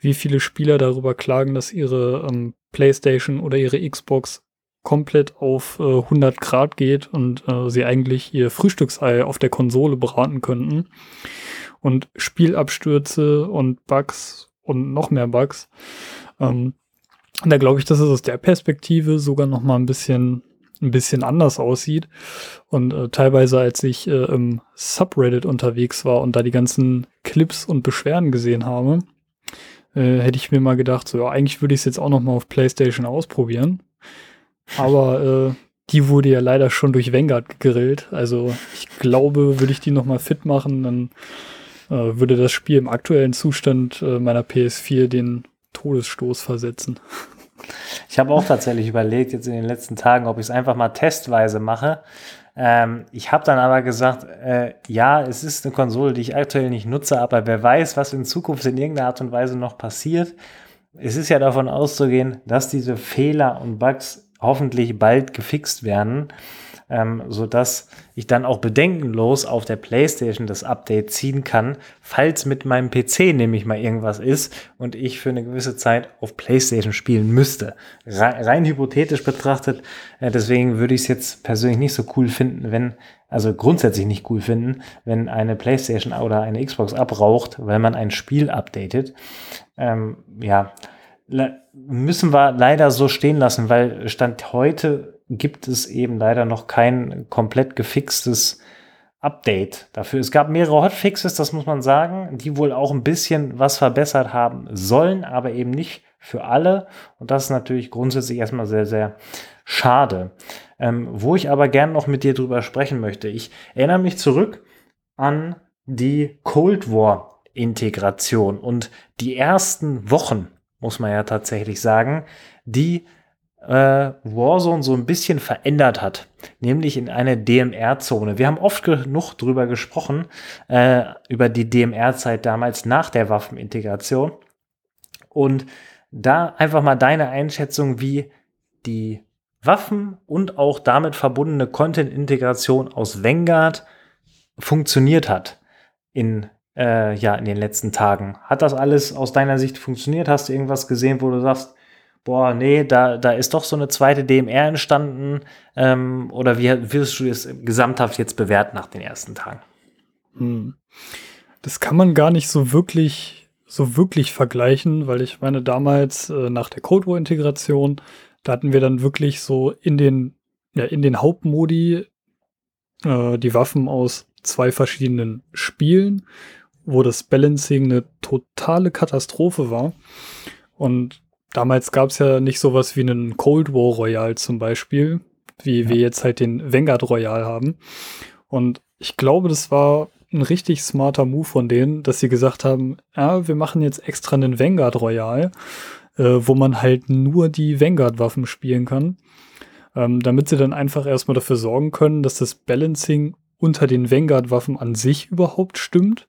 wie viele Spieler darüber klagen, dass ihre ähm, PlayStation oder ihre Xbox komplett auf äh, 100 Grad geht und äh, sie eigentlich ihr Frühstücksei auf der Konsole beraten könnten und Spielabstürze und Bugs und noch mehr Bugs. Ähm, da glaube ich, dass es aus der Perspektive sogar noch mal ein bisschen ein bisschen anders aussieht. Und äh, teilweise, als ich äh, im Subreddit unterwegs war und da die ganzen Clips und Beschwerden gesehen habe, äh, hätte ich mir mal gedacht, so ja, eigentlich würde ich es jetzt auch noch mal auf PlayStation ausprobieren. Aber äh, die wurde ja leider schon durch Vanguard gegrillt. Also ich glaube, würde ich die noch mal fit machen, dann äh, würde das Spiel im aktuellen Zustand äh, meiner PS4 den Todesstoß versetzen. Ich habe auch tatsächlich überlegt, jetzt in den letzten Tagen, ob ich es einfach mal testweise mache. Ähm, ich habe dann aber gesagt, äh, ja, es ist eine Konsole, die ich aktuell nicht nutze, aber wer weiß, was in Zukunft in irgendeiner Art und Weise noch passiert. Es ist ja davon auszugehen, dass diese Fehler und Bugs hoffentlich bald gefixt werden ähm, sodass ich dann auch bedenkenlos auf der PlayStation das Update ziehen kann, falls mit meinem PC nämlich mal irgendwas ist und ich für eine gewisse Zeit auf PlayStation spielen müsste. Rein, rein hypothetisch betrachtet, äh, deswegen würde ich es jetzt persönlich nicht so cool finden, wenn, also grundsätzlich nicht cool finden, wenn eine PlayStation oder eine Xbox abraucht, weil man ein Spiel updatet. Ähm, ja, müssen wir leider so stehen lassen, weil Stand heute gibt es eben leider noch kein komplett gefixtes Update dafür. Es gab mehrere Hotfixes, das muss man sagen, die wohl auch ein bisschen was verbessert haben sollen, aber eben nicht für alle. Und das ist natürlich grundsätzlich erstmal sehr, sehr schade. Ähm, wo ich aber gern noch mit dir drüber sprechen möchte. Ich erinnere mich zurück an die Cold War Integration und die ersten Wochen, muss man ja tatsächlich sagen, die äh, Warzone so ein bisschen verändert hat, nämlich in eine DMR-Zone. Wir haben oft genug drüber gesprochen, äh, über die DMR-Zeit damals nach der Waffenintegration. Und da einfach mal deine Einschätzung, wie die Waffen und auch damit verbundene Content-Integration aus Vanguard funktioniert hat in, äh, ja, in den letzten Tagen. Hat das alles aus deiner Sicht funktioniert? Hast du irgendwas gesehen, wo du sagst, boah, nee, da, da ist doch so eine zweite DMR entstanden? Ähm, oder wie wirst du es gesamthaft jetzt bewerten nach den ersten Tagen? Hm. Das kann man gar nicht so wirklich, so wirklich vergleichen, weil ich meine, damals äh, nach der Cold War-Integration, da hatten wir dann wirklich so in den, ja, in den Hauptmodi äh, die Waffen aus zwei verschiedenen Spielen, wo das Balancing eine totale Katastrophe war. Und damals gab es ja nicht sowas wie einen Cold War Royal zum Beispiel, wie ja. wir jetzt halt den Vanguard Royal haben. Und ich glaube, das war ein richtig smarter Move von denen, dass sie gesagt haben, ja, wir machen jetzt extra einen Vanguard Royal, äh, wo man halt nur die Vanguard-Waffen spielen kann. ähm, damit sie dann einfach erstmal dafür sorgen können, dass das Balancing unter den Vanguard-Waffen an sich überhaupt stimmt.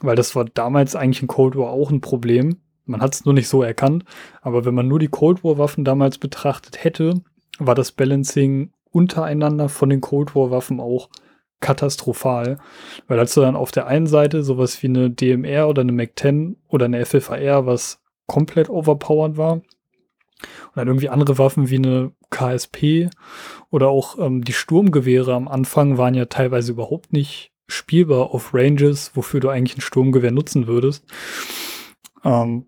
Weil das war damals eigentlich in Cold War auch ein Problem. Man hat es nur nicht so erkannt. Aber wenn man nur die Cold War-Waffen damals betrachtet hätte, war das Balancing untereinander von den Cold War-Waffen auch katastrophal. Weil als du dann auf der einen Seite sowas wie eine DMR oder eine MAC-10 oder eine FFAR, was komplett overpowered war, und dann irgendwie andere Waffen wie eine KSP oder auch ähm, die Sturmgewehre am Anfang waren ja teilweise überhaupt nicht spielbar auf Ranges, wofür du eigentlich ein Sturmgewehr nutzen würdest. Ähm,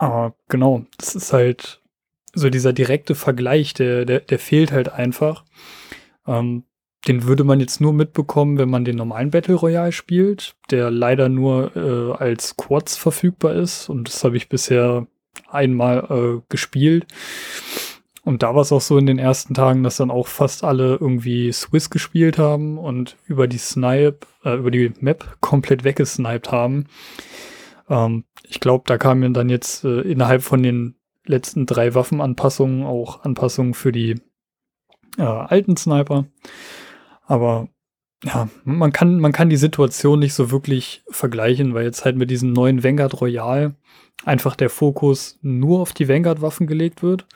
aber genau, das ist halt so dieser direkte Vergleich, der, der, der fehlt halt einfach. Ähm, den würde man jetzt nur mitbekommen, wenn man den normalen Battle Royale spielt, der leider nur äh, als Quads verfügbar ist. Und das habe ich bisher einmal äh, gespielt. Und da war es auch so in den ersten Tagen, dass dann auch fast alle irgendwie Swiss gespielt haben und über die Snipe, äh, über die Map komplett weggesniped haben. Ähm, ich glaube, da kamen dann jetzt äh, innerhalb von den letzten drei Waffenanpassungen auch Anpassungen für die äh, alten Sniper. Aber ja, man kann, man kann die Situation nicht so wirklich vergleichen, weil jetzt halt mit diesem neuen Vanguard Royal einfach der Fokus nur auf die Vanguard-Waffen gelegt wird,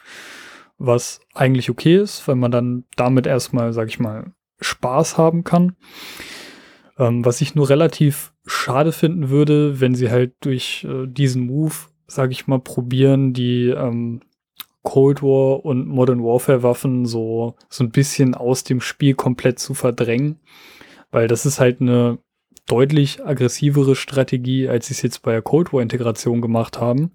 was eigentlich okay ist, weil man dann damit erstmal, sag ich mal, Spaß haben kann. Ähm, was ich nur relativ schade finden würde, wenn sie halt durch äh, diesen Move, sag ich mal, probieren, die ähm, Cold War und Modern Warfare Waffen so, so ein bisschen aus dem Spiel komplett zu verdrängen. Weil das ist halt eine deutlich aggressivere Strategie, als sie es jetzt bei der Cold War Integration gemacht haben.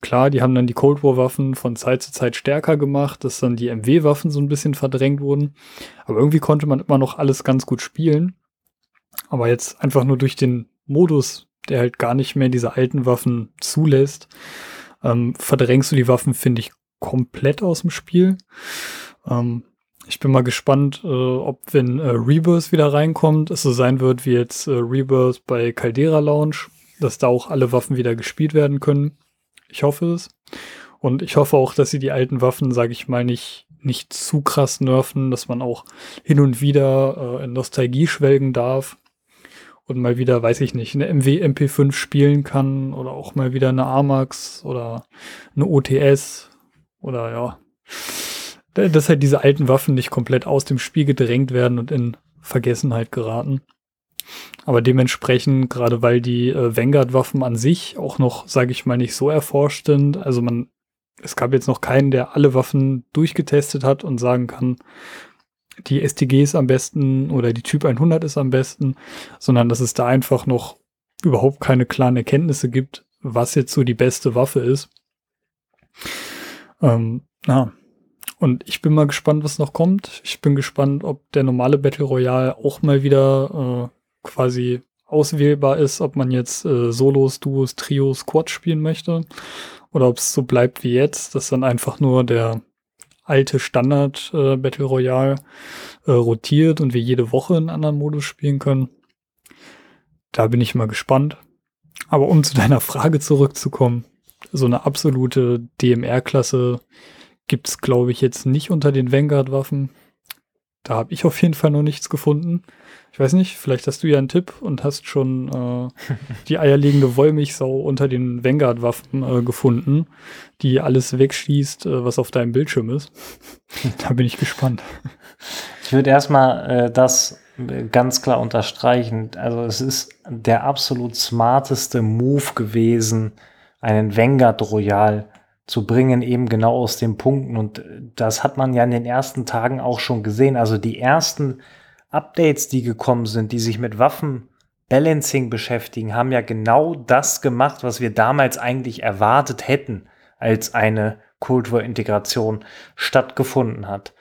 Klar, die haben dann die Cold War Waffen von Zeit zu Zeit stärker gemacht, dass dann die MW Waffen so ein bisschen verdrängt wurden. Aber irgendwie konnte man immer noch alles ganz gut spielen. Aber jetzt einfach nur durch den Modus, der halt gar nicht mehr diese alten Waffen zulässt, ähm, verdrängst du die Waffen, finde ich, komplett aus dem Spiel. Ähm, ich bin mal gespannt, äh, ob wenn äh, Rebirth wieder reinkommt, es so sein wird wie jetzt äh, Rebirth bei Caldera Lounge, dass da auch alle Waffen wieder gespielt werden können. Ich hoffe es. Und ich hoffe auch, dass sie die alten Waffen, sage ich mal, nicht, nicht zu krass nerven, dass man auch hin und wieder äh, in Nostalgie schwelgen darf und mal wieder, weiß ich nicht, eine MW MP5 spielen kann oder auch mal wieder eine Amax oder eine OTS oder ja dass halt diese alten Waffen nicht komplett aus dem Spiel gedrängt werden und in Vergessenheit geraten. Aber dementsprechend, gerade weil die äh, Vanguard-Waffen an sich auch noch, sage ich mal, nicht so erforscht sind, also man, es gab jetzt noch keinen, der alle Waffen durchgetestet hat und sagen kann, die STG ist am besten oder die Typ 100 ist am besten, sondern dass es da einfach noch überhaupt keine klaren Erkenntnisse gibt, was jetzt so die beste Waffe ist. Ähm, ja, und ich bin mal gespannt, was noch kommt. Ich bin gespannt, ob der normale Battle Royale auch mal wieder äh, quasi auswählbar ist, ob man jetzt äh, Solos, Duos, Trios, Quads spielen möchte. Oder ob es so bleibt wie jetzt, dass dann einfach nur der alte Standard äh, Battle Royale äh, rotiert und wir jede Woche einen anderen Modus spielen können. Da bin ich mal gespannt. Aber um zu *laughs* deiner Frage zurückzukommen, so eine absolute DMR-Klasse gibt es, glaube ich, jetzt nicht unter den Vanguard-Waffen. Da habe ich auf jeden Fall noch nichts gefunden. Ich weiß nicht, vielleicht hast du ja einen Tipp und hast schon äh, die eierlegende Wollmilchsau unter den Vanguard-Waffen äh, gefunden, die alles wegschießt, äh, was auf deinem Bildschirm ist. da bin ich gespannt. Ich würde erstmal äh, das ganz klar unterstreichen. Also es ist der absolut smarteste Move gewesen, einen Vanguard Royal zu bringen, eben genau aus den Punkten. Und das hat man ja in den ersten Tagen auch schon gesehen. Also die ersten Updates, die gekommen sind, die sich mit Waffenbalancing beschäftigen, haben ja genau das gemacht, was wir damals eigentlich erwartet hätten, als eine Kulturintegration stattgefunden hat.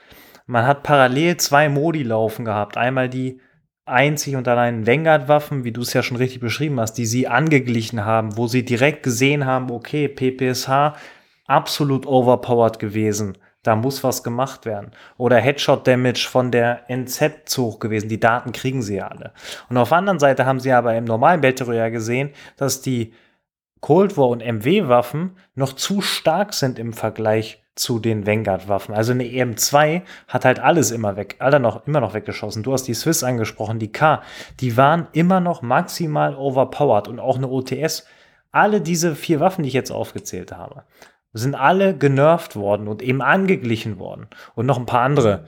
Man hat parallel zwei Modi laufen gehabt. Einmal die einzig und allein Vanguard-Waffen, wie du es ja schon richtig beschrieben hast, die sie angeglichen haben, wo sie direkt gesehen haben, okay, PPSH absolut overpowered gewesen. Da muss was gemacht werden. Oder Headshot Damage von der NZ zu hoch gewesen. Die Daten kriegen sie ja alle. Und auf der anderen Seite haben sie aber im normalen Battle Royale gesehen, dass die Cold War und MW-Waffen noch zu stark sind im Vergleich zu den Vanguard-Waffen. Also eine EM2 hat halt alles immer weg, alle noch, immer noch weggeschossen. Du hast die Swiss angesprochen, die K, die waren immer noch maximal overpowered und auch eine OTS. Alle diese vier Waffen, die ich jetzt aufgezählt habe, sind alle genervt worden und eben angeglichen worden. Und noch ein paar andere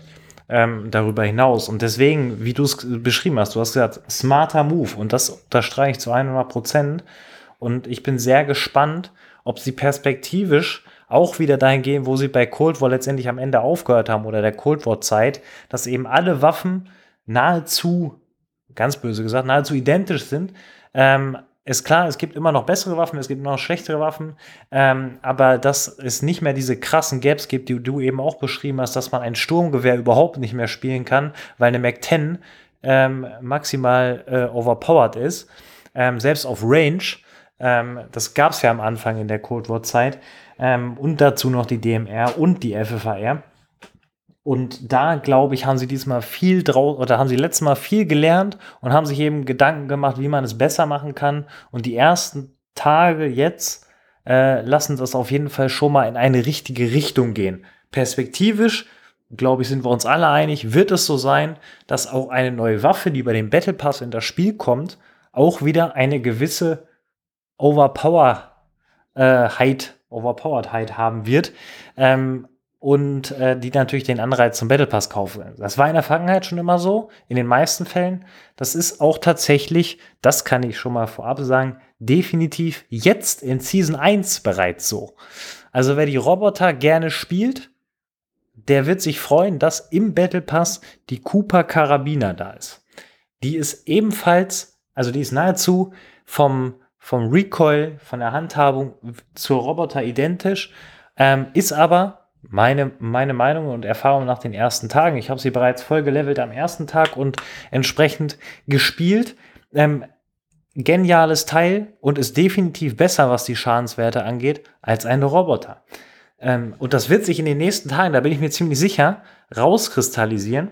ähm, darüber hinaus. Und deswegen, wie du es beschrieben hast, du hast gesagt, smarter Move. Und das unterstreiche ich zu 100 Prozent. Und ich bin sehr gespannt, ob sie perspektivisch auch wieder dahin gehen, wo sie bei Cold War letztendlich am Ende aufgehört haben oder der Cold War Zeit, dass eben alle Waffen nahezu, ganz böse gesagt, nahezu identisch sind. Ähm, ist klar, es gibt immer noch bessere Waffen, es gibt noch schlechtere Waffen, ähm, aber dass es nicht mehr diese krassen Gaps gibt, die du eben auch beschrieben hast, dass man ein Sturmgewehr überhaupt nicht mehr spielen kann, weil eine Mac 10 ähm, maximal äh, overpowered ist, ähm, selbst auf Range. Ähm, das gab es ja am Anfang in der Cold War Zeit. Ähm, und dazu noch die DMR und die FFAR. Und da, glaube ich, haben sie diesmal viel draus oder haben sie letztes Mal viel gelernt und haben sich eben Gedanken gemacht, wie man es besser machen kann. Und die ersten Tage jetzt äh, lassen das auf jeden Fall schon mal in eine richtige Richtung gehen. Perspektivisch, glaube ich, sind wir uns alle einig, wird es so sein, dass auch eine neue Waffe, die bei dem Battle Pass in das Spiel kommt, auch wieder eine gewisse Overpower äh, Height, Overpowered haben wird. Ähm, und äh, die natürlich den Anreiz zum Battle Pass kaufen. Das war in der Vergangenheit schon immer so, in den meisten Fällen. Das ist auch tatsächlich, das kann ich schon mal vorab sagen, definitiv jetzt in Season 1 bereits so. Also wer die Roboter gerne spielt, der wird sich freuen, dass im Battle Pass die Cooper Karabiner da ist. Die ist ebenfalls, also die ist nahezu vom, vom Recoil, von der Handhabung zur Roboter identisch, ähm, ist aber meine, meine Meinung und Erfahrung nach den ersten Tagen. Ich habe sie bereits voll gelevelt am ersten Tag und entsprechend gespielt. Ähm, geniales Teil und ist definitiv besser, was die Schadenswerte angeht, als ein Roboter. Ähm, und das wird sich in den nächsten Tagen, da bin ich mir ziemlich sicher, rauskristallisieren,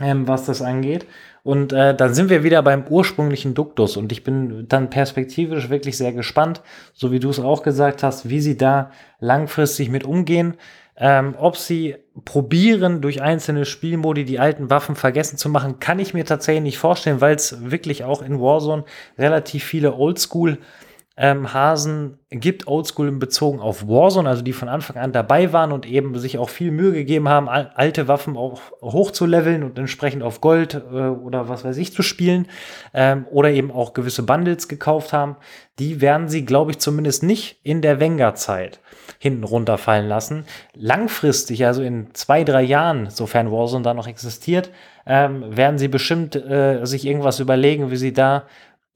ähm, was das angeht. Und äh, dann sind wir wieder beim ursprünglichen Duktus. Und ich bin dann perspektivisch wirklich sehr gespannt, so wie du es auch gesagt hast, wie sie da langfristig mit umgehen. Ähm, ob sie probieren, durch einzelne Spielmodi die alten Waffen vergessen zu machen, kann ich mir tatsächlich nicht vorstellen, weil es wirklich auch in Warzone relativ viele Oldschool ähm, Hasen gibt, Oldschool bezogen auf Warzone, also die von Anfang an dabei waren und eben sich auch viel Mühe gegeben haben, alte Waffen auch hoch zu leveln und entsprechend auf Gold äh, oder was weiß ich zu spielen ähm, oder eben auch gewisse Bundles gekauft haben. Die werden sie, glaube ich, zumindest nicht in der Wenger-Zeit hinten runterfallen lassen. Langfristig, also in zwei, drei Jahren, sofern Warzone da noch existiert, ähm, werden sie bestimmt äh, sich irgendwas überlegen, wie sie da,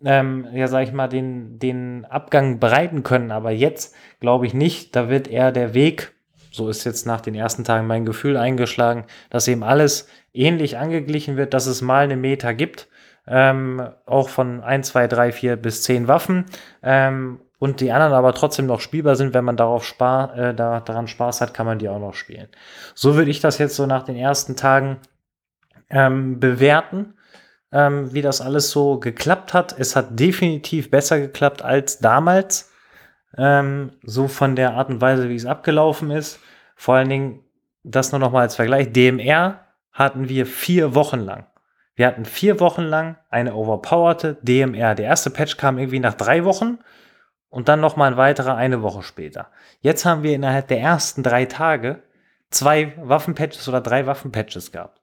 ähm, ja, sag ich mal, den, den Abgang bereiten können. Aber jetzt glaube ich nicht. Da wird eher der Weg, so ist jetzt nach den ersten Tagen mein Gefühl eingeschlagen, dass eben alles ähnlich angeglichen wird, dass es mal eine Meta gibt. Ähm, auch von 1, 2, 3, 4 bis 10 Waffen. Ähm, und die anderen aber trotzdem noch spielbar sind, wenn man darauf spar, äh, da, daran Spaß hat, kann man die auch noch spielen. So würde ich das jetzt so nach den ersten Tagen ähm, bewerten, ähm, wie das alles so geklappt hat. Es hat definitiv besser geklappt als damals. Ähm, so von der Art und Weise, wie es abgelaufen ist. Vor allen Dingen, das nur noch mal als Vergleich. DMR hatten wir vier Wochen lang. Wir hatten vier Wochen lang eine overpowerte DMR. Der erste Patch kam irgendwie nach drei Wochen und dann nochmal ein weiterer eine Woche später. Jetzt haben wir innerhalb der ersten drei Tage zwei Waffenpatches oder drei Waffenpatches gehabt.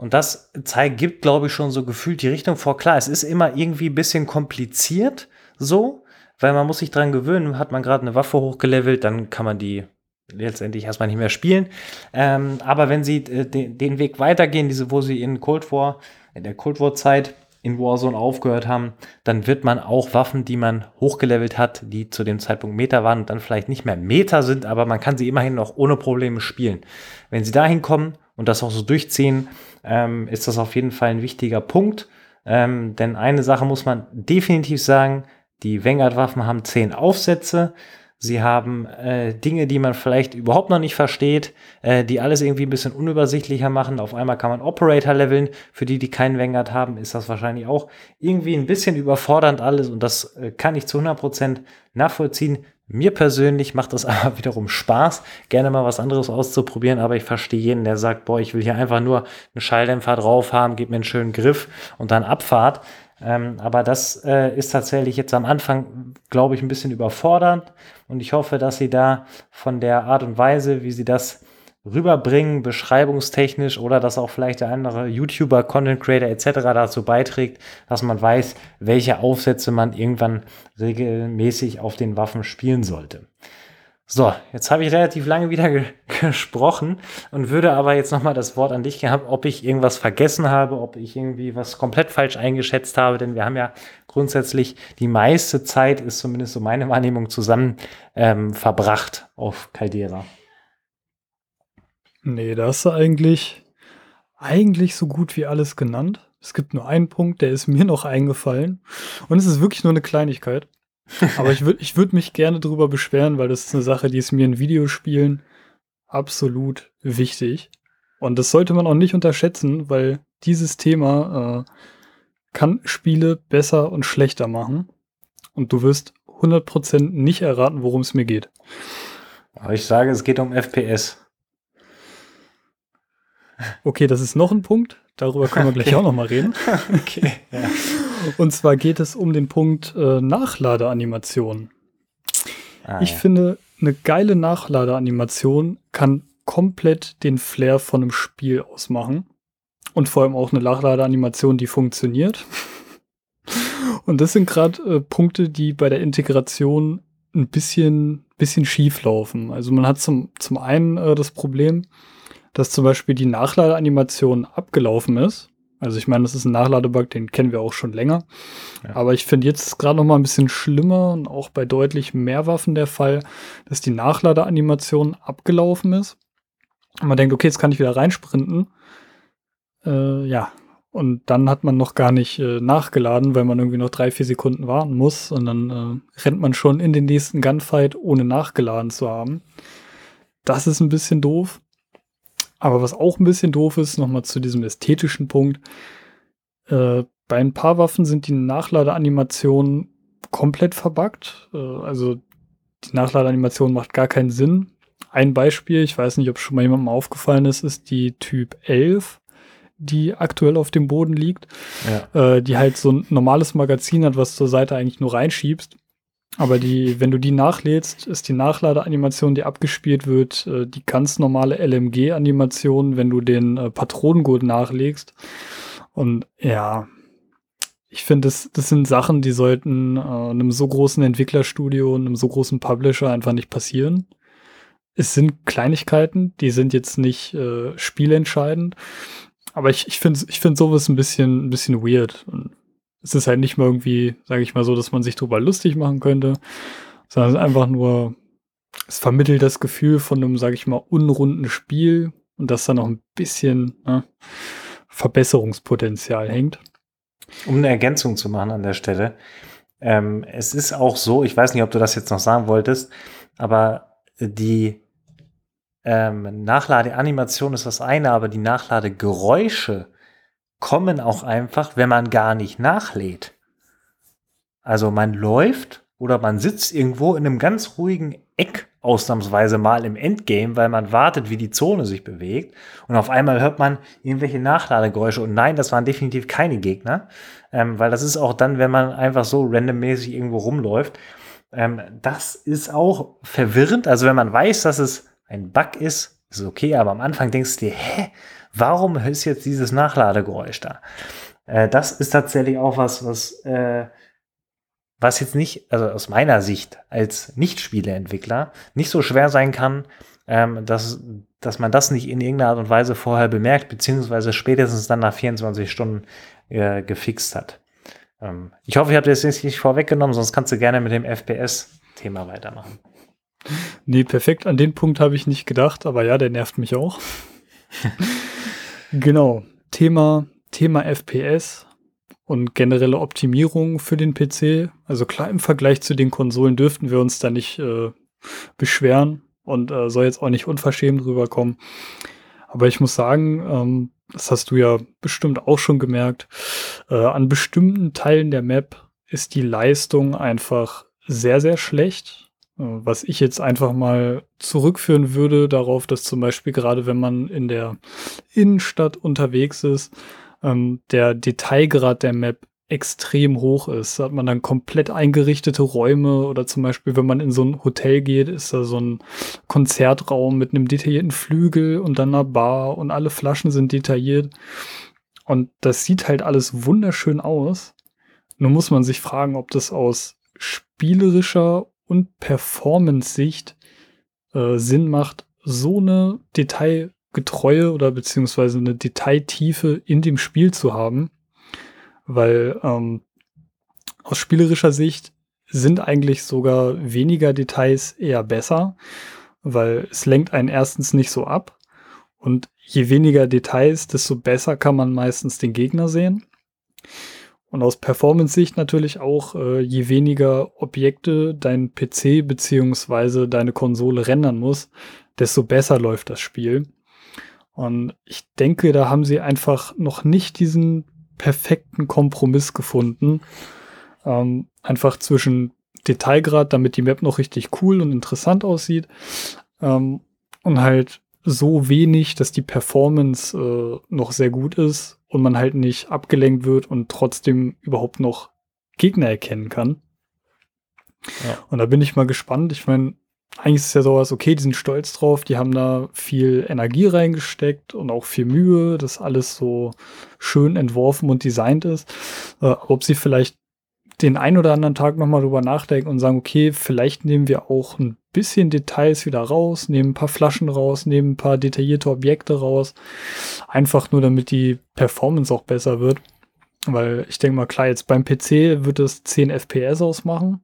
Und das zeigt, gibt, glaube ich, schon so gefühlt die Richtung vor. Klar, es ist immer irgendwie ein bisschen kompliziert so, weil man muss sich dran gewöhnen. Hat man gerade eine Waffe hochgelevelt, dann kann man die letztendlich erstmal nicht mehr spielen. Ähm, aber wenn sie äh, den, den Weg weitergehen, diese, wo sie in Cold War, in der Cold War Zeit in Warzone aufgehört haben, dann wird man auch Waffen, die man hochgelevelt hat, die zu dem Zeitpunkt Meta waren und dann vielleicht nicht mehr Meta sind, aber man kann sie immerhin noch ohne Probleme spielen. Wenn sie dahin kommen und das auch so durchziehen, ähm, ist das auf jeden Fall ein wichtiger Punkt. Ähm, denn eine Sache muss man definitiv sagen, die Vanguard-Waffen haben zehn Aufsätze. Sie haben äh, Dinge, die man vielleicht überhaupt noch nicht versteht, äh, die alles irgendwie ein bisschen unübersichtlicher machen. Auf einmal kann man Operator leveln. Für die, die keinen Vanguard haben, ist das wahrscheinlich auch irgendwie ein bisschen überfordernd alles. Und das äh, kann ich zu 100% nachvollziehen. Mir persönlich macht das *laughs* aber wiederum Spaß, gerne mal was anderes auszuprobieren, aber ich verstehe jeden, der sagt, boah, ich will hier einfach nur einen Schalldämpfer drauf haben, gib mir einen schönen Griff und dann Abfahrt. Ähm, aber das äh, ist tatsächlich jetzt am Anfang, glaube ich, ein bisschen überfordernd. Und ich hoffe, dass sie da von der Art und Weise, wie sie das rüberbringen, beschreibungstechnisch oder dass auch vielleicht der andere YouTuber, Content Creator etc. dazu beiträgt, dass man weiß, welche Aufsätze man irgendwann regelmäßig auf den Waffen spielen sollte. So, jetzt habe ich relativ lange wieder ge *laughs* gesprochen und würde aber jetzt nochmal das Wort an dich gehabt, ob ich irgendwas vergessen habe, ob ich irgendwie was komplett falsch eingeschätzt habe, denn wir haben ja grundsätzlich die meiste Zeit, ist zumindest so meine Wahrnehmung, zusammen ähm, verbracht auf Caldera. Nee, da hast du eigentlich, eigentlich so gut wie alles genannt. Es gibt nur einen Punkt, der ist mir noch eingefallen und es ist wirklich nur eine Kleinigkeit. Aber ich würde ich würd mich gerne darüber beschweren, weil das ist eine Sache, die ist mir in Videospielen absolut wichtig. Und das sollte man auch nicht unterschätzen, weil dieses Thema äh, kann Spiele besser und schlechter machen. Und du wirst 100% nicht erraten, worum es mir geht. Aber ich sage, es geht um FPS. Okay, das ist noch ein Punkt. Darüber können wir gleich okay. auch noch mal reden. *laughs* okay. Ja. Und zwar geht es um den Punkt äh, Nachladeanimation. Ah, ich ja. finde, eine geile Nachladeanimation kann komplett den Flair von einem Spiel ausmachen. Und vor allem auch eine Nachladeanimation, die funktioniert. Und das sind gerade äh, Punkte, die bei der Integration ein bisschen, bisschen schief laufen. Also man hat zum, zum einen äh, das Problem, dass zum Beispiel die Nachladeanimation abgelaufen ist. Also ich meine, das ist ein Nachladebug, den kennen wir auch schon länger. Ja. Aber ich finde jetzt gerade noch mal ein bisschen schlimmer und auch bei deutlich mehr Waffen der Fall, dass die Nachladeanimation abgelaufen ist. Und man denkt, okay, jetzt kann ich wieder reinsprinten. Äh, ja, und dann hat man noch gar nicht äh, nachgeladen, weil man irgendwie noch drei, vier Sekunden warten muss. Und dann äh, rennt man schon in den nächsten Gunfight, ohne nachgeladen zu haben. Das ist ein bisschen doof. Aber was auch ein bisschen doof ist, nochmal zu diesem ästhetischen Punkt. Äh, bei ein paar Waffen sind die Nachladeanimationen komplett verbuggt. Äh, also die Nachladeanimation macht gar keinen Sinn. Ein Beispiel, ich weiß nicht, ob schon mal jemandem aufgefallen ist, ist die Typ 11, die aktuell auf dem Boden liegt. Ja. Äh, die halt so ein normales Magazin hat, was zur Seite eigentlich nur reinschiebst. Aber die, wenn du die nachlädst, ist die Nachladeanimation, die abgespielt wird, äh, die ganz normale LMG-Animation, wenn du den äh, Patronengurt nachlegst. Und ja, ich finde, das, das sind Sachen, die sollten äh, einem so großen Entwicklerstudio und einem so großen Publisher einfach nicht passieren. Es sind Kleinigkeiten, die sind jetzt nicht äh, spielentscheidend. Aber ich, ich finde ich find sowas ein bisschen, ein bisschen weird. Und es ist halt nicht mal irgendwie, sage ich mal so, dass man sich drüber lustig machen könnte, sondern es ist einfach nur, es vermittelt das Gefühl von einem, sage ich mal, unrunden Spiel und dass da noch ein bisschen ne, Verbesserungspotenzial hängt. Um eine Ergänzung zu machen an der Stelle. Ähm, es ist auch so, ich weiß nicht, ob du das jetzt noch sagen wolltest, aber die ähm, Nachladeanimation ist das eine, aber die Nachladegeräusche kommen auch einfach, wenn man gar nicht nachlädt. Also man läuft oder man sitzt irgendwo in einem ganz ruhigen Eck ausnahmsweise mal im Endgame, weil man wartet, wie die Zone sich bewegt. Und auf einmal hört man irgendwelche Nachladegeräusche. Und nein, das waren definitiv keine Gegner, ähm, weil das ist auch dann, wenn man einfach so randommäßig irgendwo rumläuft. Ähm, das ist auch verwirrend. Also wenn man weiß, dass es ein Bug ist, ist okay, aber am Anfang denkst du dir, hä, Warum ist jetzt dieses Nachladegeräusch da? Äh, das ist tatsächlich auch was, was, äh, was jetzt nicht, also aus meiner Sicht als Nicht-Spieleentwickler nicht so schwer sein kann, ähm, dass, dass man das nicht in irgendeiner Art und Weise vorher bemerkt, beziehungsweise spätestens dann nach 24 Stunden äh, gefixt hat. Ähm, ich hoffe, ich habe das jetzt nicht vorweggenommen, sonst kannst du gerne mit dem FPS-Thema weitermachen. Nee, perfekt. An den Punkt habe ich nicht gedacht, aber ja, der nervt mich auch. *laughs* Genau. Thema, Thema FPS und generelle Optimierung für den PC. Also klar, im Vergleich zu den Konsolen dürften wir uns da nicht äh, beschweren und äh, soll jetzt auch nicht unverschämt rüberkommen. Aber ich muss sagen, ähm, das hast du ja bestimmt auch schon gemerkt, äh, an bestimmten Teilen der Map ist die Leistung einfach sehr, sehr schlecht. Äh, was ich jetzt einfach mal zurückführen würde darauf, dass zum Beispiel gerade wenn man in der Innenstadt unterwegs ist, ähm, der Detailgrad der Map extrem hoch ist. Da hat man dann komplett eingerichtete Räume oder zum Beispiel, wenn man in so ein Hotel geht, ist da so ein Konzertraum mit einem detaillierten Flügel und dann einer Bar und alle Flaschen sind detailliert. Und das sieht halt alles wunderschön aus. Nur muss man sich fragen, ob das aus spielerischer und Performance-Sicht äh, Sinn macht, so eine detailgetreue oder beziehungsweise eine Detailtiefe in dem Spiel zu haben weil ähm, aus spielerischer Sicht sind eigentlich sogar weniger Details eher besser, weil es lenkt einen erstens nicht so ab und je weniger Details, desto besser kann man meistens den Gegner sehen. Und aus Performance-Sicht natürlich auch, äh, je weniger Objekte dein PC beziehungsweise deine Konsole rendern muss, desto besser läuft das Spiel. Und ich denke, da haben sie einfach noch nicht diesen perfekten Kompromiss gefunden. Ähm, einfach zwischen Detailgrad, damit die Map noch richtig cool und interessant aussieht. Ähm, und halt so wenig, dass die Performance äh, noch sehr gut ist und man halt nicht abgelenkt wird und trotzdem überhaupt noch Gegner erkennen kann. Ja. Und da bin ich mal gespannt. Ich meine, eigentlich ist es ja sowas, okay, die sind stolz drauf, die haben da viel Energie reingesteckt und auch viel Mühe, dass alles so schön entworfen und designt ist. Äh, ob sie vielleicht den ein oder anderen Tag nochmal drüber nachdenken und sagen, okay, vielleicht nehmen wir auch ein bisschen Details wieder raus, nehmen ein paar Flaschen raus, nehmen ein paar detaillierte Objekte raus. Einfach nur, damit die Performance auch besser wird. Weil ich denke mal, klar, jetzt beim PC wird es 10 FPS ausmachen.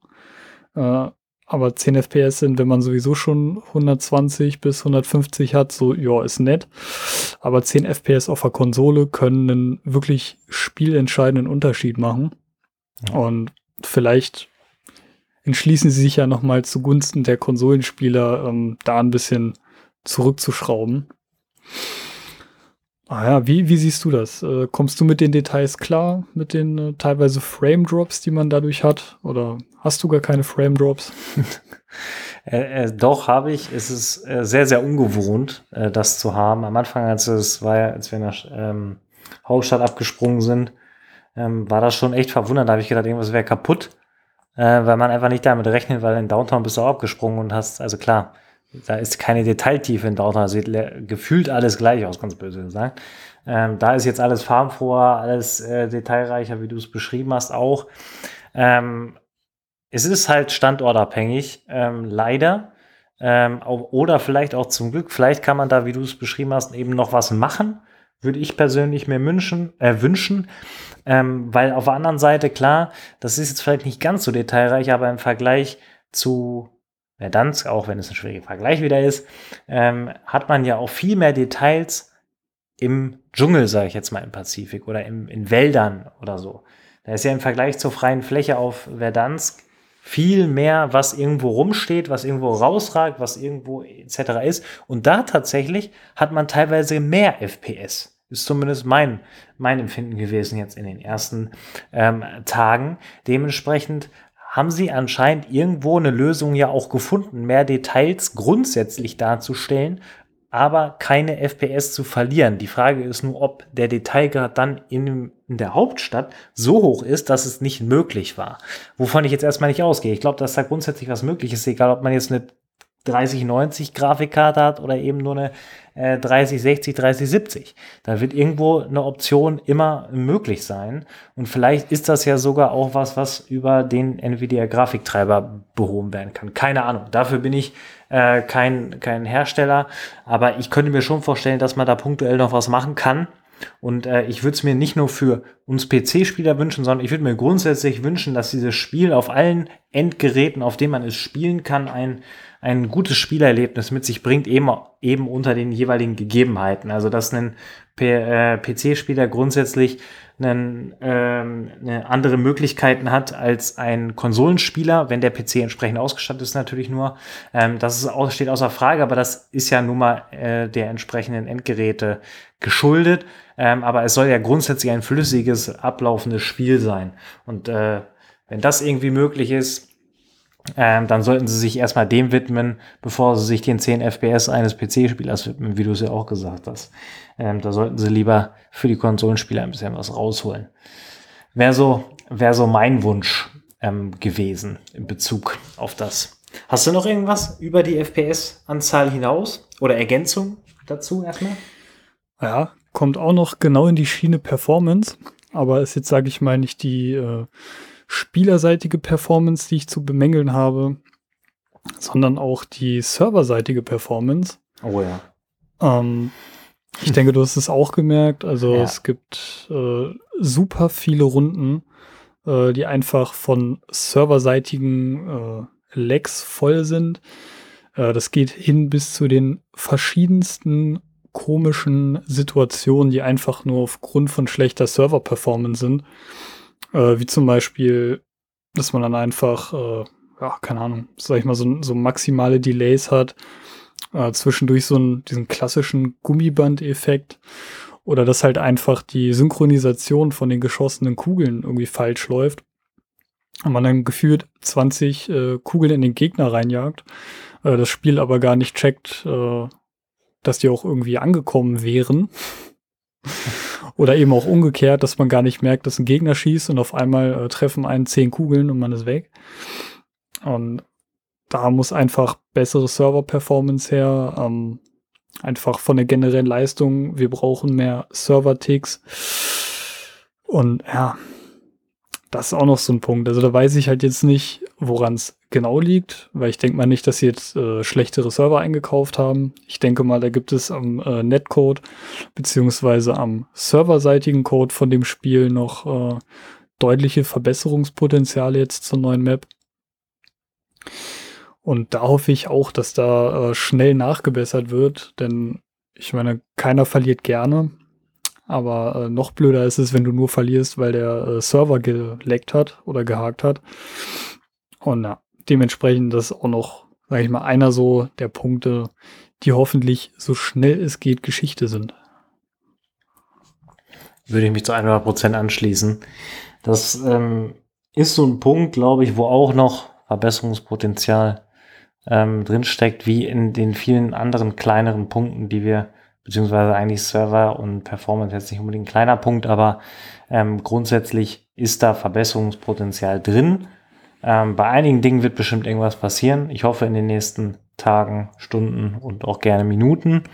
Äh, aber 10 FPS sind, wenn man sowieso schon 120 bis 150 hat, so, ja, ist nett. Aber 10 FPS auf der Konsole können einen wirklich spielentscheidenden Unterschied machen. Und vielleicht entschließen sie sich ja nochmal zugunsten der Konsolenspieler, ähm, da ein bisschen zurückzuschrauben. Ah ja, wie, wie siehst du das? Äh, kommst du mit den Details klar, mit den äh, teilweise Frame Drops, die man dadurch hat? Oder hast du gar keine Frame Drops? *laughs* äh, äh, doch, habe ich. Es ist äh, sehr, sehr ungewohnt, äh, das zu haben. Am Anfang, als es war, als wir nach ähm, Hauptstadt abgesprungen sind, ähm, war das schon echt verwundert. Da habe ich gedacht, irgendwas wäre kaputt, weil man einfach nicht damit rechnet, weil in Downtown bist du auch abgesprungen und hast, also klar, da ist keine Detailtiefe in Downtown. Sieht gefühlt alles gleich aus, ganz böse gesagt. Ähm, da ist jetzt alles farbenfroher, alles äh, detailreicher, wie du es beschrieben hast, auch. Ähm, es ist halt standortabhängig, ähm, leider. Ähm, oder vielleicht auch zum Glück. Vielleicht kann man da, wie du es beschrieben hast, eben noch was machen. Würde ich persönlich mir wünschen, äh, wünschen. Ähm, weil auf der anderen Seite, klar, das ist jetzt vielleicht nicht ganz so detailreich, aber im Vergleich zu Verdansk, auch wenn es ein schwieriger Vergleich wieder ist, ähm, hat man ja auch viel mehr Details im Dschungel, sage ich jetzt mal im Pazifik oder im, in Wäldern oder so. Da ist ja im Vergleich zur freien Fläche auf Verdansk viel mehr, was irgendwo rumsteht, was irgendwo rausragt, was irgendwo etc. ist. Und da tatsächlich hat man teilweise mehr FPS. Ist zumindest mein, mein Empfinden gewesen jetzt in den ersten ähm, Tagen. Dementsprechend haben sie anscheinend irgendwo eine Lösung ja auch gefunden, mehr Details grundsätzlich darzustellen, aber keine FPS zu verlieren. Die Frage ist nur, ob der Detailgrad dann in, in, der Hauptstadt so hoch ist, dass es nicht möglich war. Wovon ich jetzt erstmal nicht ausgehe. Ich glaube, dass da grundsätzlich was möglich ist, egal ob man jetzt eine 3090 Grafikkarte hat oder eben nur eine äh, 3060, 3070. Da wird irgendwo eine Option immer möglich sein. Und vielleicht ist das ja sogar auch was, was über den Nvidia Grafiktreiber behoben werden kann. Keine Ahnung. Dafür bin ich äh, kein, kein Hersteller. Aber ich könnte mir schon vorstellen, dass man da punktuell noch was machen kann. Und äh, ich würde es mir nicht nur für uns PC-Spieler wünschen, sondern ich würde mir grundsätzlich wünschen, dass dieses Spiel auf allen Endgeräten, auf denen man es spielen kann, ein ein gutes Spielerlebnis mit sich bringt, eben, eben unter den jeweiligen Gegebenheiten. Also dass ein äh, PC-Spieler grundsätzlich einen, ähm, eine andere Möglichkeiten hat als ein Konsolenspieler, wenn der PC entsprechend ausgestattet ist, natürlich nur. Ähm, das ist, steht außer Frage, aber das ist ja nun mal äh, der entsprechenden Endgeräte geschuldet. Ähm, aber es soll ja grundsätzlich ein flüssiges, ablaufendes Spiel sein. Und äh, wenn das irgendwie möglich ist, ähm, dann sollten sie sich erstmal dem widmen, bevor sie sich den 10 FPS eines PC-Spielers widmen, wie du es ja auch gesagt hast. Ähm, da sollten sie lieber für die Konsolenspieler ein bisschen was rausholen. Wäre so, wär so mein Wunsch ähm, gewesen in Bezug auf das. Hast du noch irgendwas über die FPS-Anzahl hinaus oder Ergänzung dazu erstmal? Ja, kommt auch noch genau in die Schiene Performance, aber ist jetzt, sage ich mal, nicht die äh, spielerseitige Performance, die ich zu bemängeln habe, sondern auch die serverseitige Performance. Oh ja. Ähm, ich denke, du hast es auch gemerkt. Also ja. es gibt äh, super viele Runden, äh, die einfach von serverseitigen äh, Lags voll sind. Äh, das geht hin bis zu den verschiedensten komischen Situationen, die einfach nur aufgrund von schlechter Server-Performance sind. Äh, wie zum Beispiel, dass man dann einfach, äh, ja, keine Ahnung, sag ich mal, so, so maximale Delays hat. Äh, zwischendurch so einen, diesen klassischen Gummiband-Effekt. Oder dass halt einfach die Synchronisation von den geschossenen Kugeln irgendwie falsch läuft. Und man dann gefühlt 20 äh, Kugeln in den Gegner reinjagt. Äh, das Spiel aber gar nicht checkt, äh, dass die auch irgendwie angekommen wären. *laughs* Oder eben auch umgekehrt, dass man gar nicht merkt, dass ein Gegner schießt und auf einmal äh, treffen einen zehn Kugeln und man ist weg. Und da muss einfach bessere Server-Performance her. Ähm, einfach von der generellen Leistung. Wir brauchen mehr Server-Ticks. Und ja, das ist auch noch so ein Punkt. Also da weiß ich halt jetzt nicht, woran es genau liegt, weil ich denke mal nicht, dass sie jetzt äh, schlechtere Server eingekauft haben. Ich denke mal, da gibt es am äh, Netcode beziehungsweise am serverseitigen Code von dem Spiel noch äh, deutliche Verbesserungspotenziale jetzt zur neuen Map. Und da hoffe ich auch, dass da äh, schnell nachgebessert wird, denn ich meine, keiner verliert gerne. Aber äh, noch blöder ist es, wenn du nur verlierst, weil der äh, Server geleckt hat oder gehakt hat. Und ja, dementsprechend das ist auch noch, sage ich mal, einer so der Punkte, die hoffentlich so schnell es geht Geschichte sind. Würde ich mich zu 100% anschließen. Das ähm, ist so ein Punkt, glaube ich, wo auch noch Verbesserungspotenzial ähm, drinsteckt, wie in den vielen anderen kleineren Punkten, die wir, beziehungsweise eigentlich Server und Performance jetzt nicht unbedingt ein kleiner Punkt, aber ähm, grundsätzlich ist da Verbesserungspotenzial drin. Ähm, bei einigen Dingen wird bestimmt irgendwas passieren. Ich hoffe in den nächsten Tagen, Stunden und auch gerne Minuten.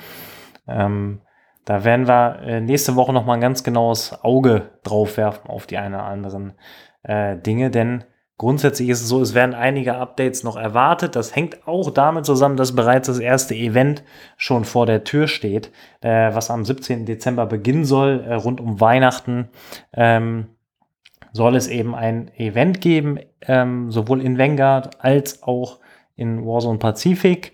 Ähm, da werden wir äh, nächste Woche nochmal ein ganz genaues Auge drauf werfen auf die eine oder anderen äh, Dinge, denn grundsätzlich ist es so, es werden einige Updates noch erwartet. Das hängt auch damit zusammen, dass bereits das erste Event schon vor der Tür steht, äh, was am 17. Dezember beginnen soll, äh, rund um Weihnachten. Ähm, soll es eben ein Event geben, ähm, sowohl in Vanguard als auch in Warzone Pazifik.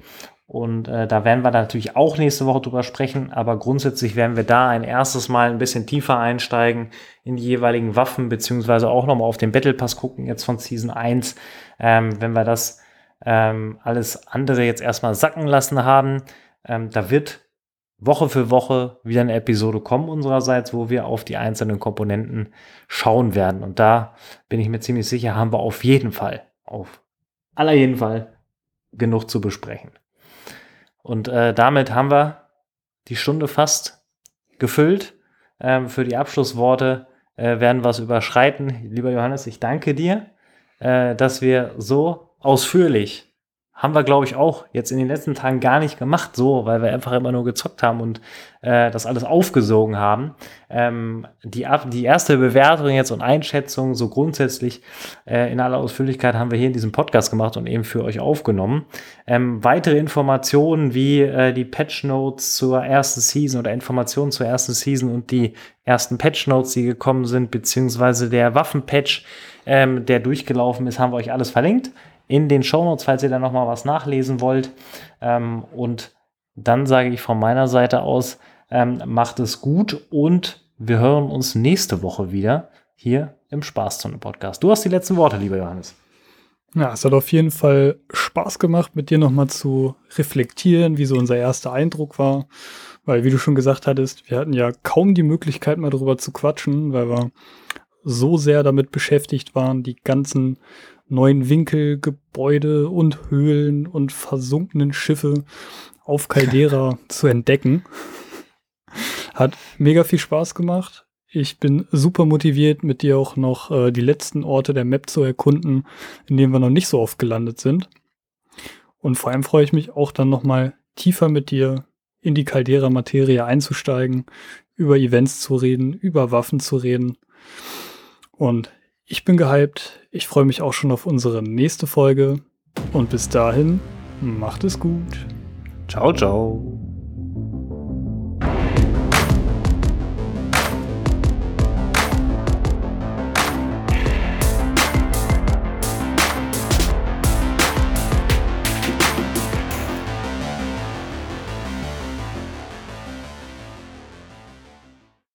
Und äh, da werden wir natürlich auch nächste Woche drüber sprechen, aber grundsätzlich werden wir da ein erstes Mal ein bisschen tiefer einsteigen in die jeweiligen Waffen, beziehungsweise auch nochmal auf den Battle Pass gucken, jetzt von Season 1, ähm, wenn wir das ähm, alles andere jetzt erstmal sacken lassen haben. Ähm, da wird Woche für Woche wieder eine Episode kommen unsererseits, wo wir auf die einzelnen Komponenten schauen werden. Und da bin ich mir ziemlich sicher, haben wir auf jeden Fall, auf aller jeden Fall genug zu besprechen. Und äh, damit haben wir die Stunde fast gefüllt. Ähm, für die Abschlussworte äh, werden wir es überschreiten. Lieber Johannes, ich danke dir, äh, dass wir so ausführlich haben wir, glaube ich, auch jetzt in den letzten Tagen gar nicht gemacht, so, weil wir einfach immer nur gezockt haben und äh, das alles aufgesogen haben. Ähm, die, die erste Bewertung jetzt und Einschätzung so grundsätzlich äh, in aller Ausführlichkeit haben wir hier in diesem Podcast gemacht und eben für euch aufgenommen. Ähm, weitere Informationen wie äh, die Patch Notes zur ersten Season oder Informationen zur ersten Season und die ersten Patch Notes, die gekommen sind, beziehungsweise der Waffenpatch, ähm, der durchgelaufen ist, haben wir euch alles verlinkt in den Shownotes, falls ihr da nochmal was nachlesen wollt. Ähm, und dann sage ich von meiner Seite aus, ähm, macht es gut und wir hören uns nächste Woche wieder hier im Spaßzone-Podcast. Du hast die letzten Worte, lieber Johannes. Ja, es hat auf jeden Fall Spaß gemacht, mit dir nochmal zu reflektieren, wie so unser erster Eindruck war. Weil, wie du schon gesagt hattest, wir hatten ja kaum die Möglichkeit, mal darüber zu quatschen, weil wir so sehr damit beschäftigt waren, die ganzen neuen Winkel, Gebäude und Höhlen und versunkenen Schiffe auf Caldera *laughs* zu entdecken. Hat mega viel Spaß gemacht. Ich bin super motiviert, mit dir auch noch äh, die letzten Orte der Map zu erkunden, in denen wir noch nicht so oft gelandet sind. Und vor allem freue ich mich auch dann nochmal tiefer mit dir in die Caldera-Materie einzusteigen, über Events zu reden, über Waffen zu reden. Und ich bin gehypt. Ich freue mich auch schon auf unsere nächste Folge. Und bis dahin, macht es gut. Ciao, ciao.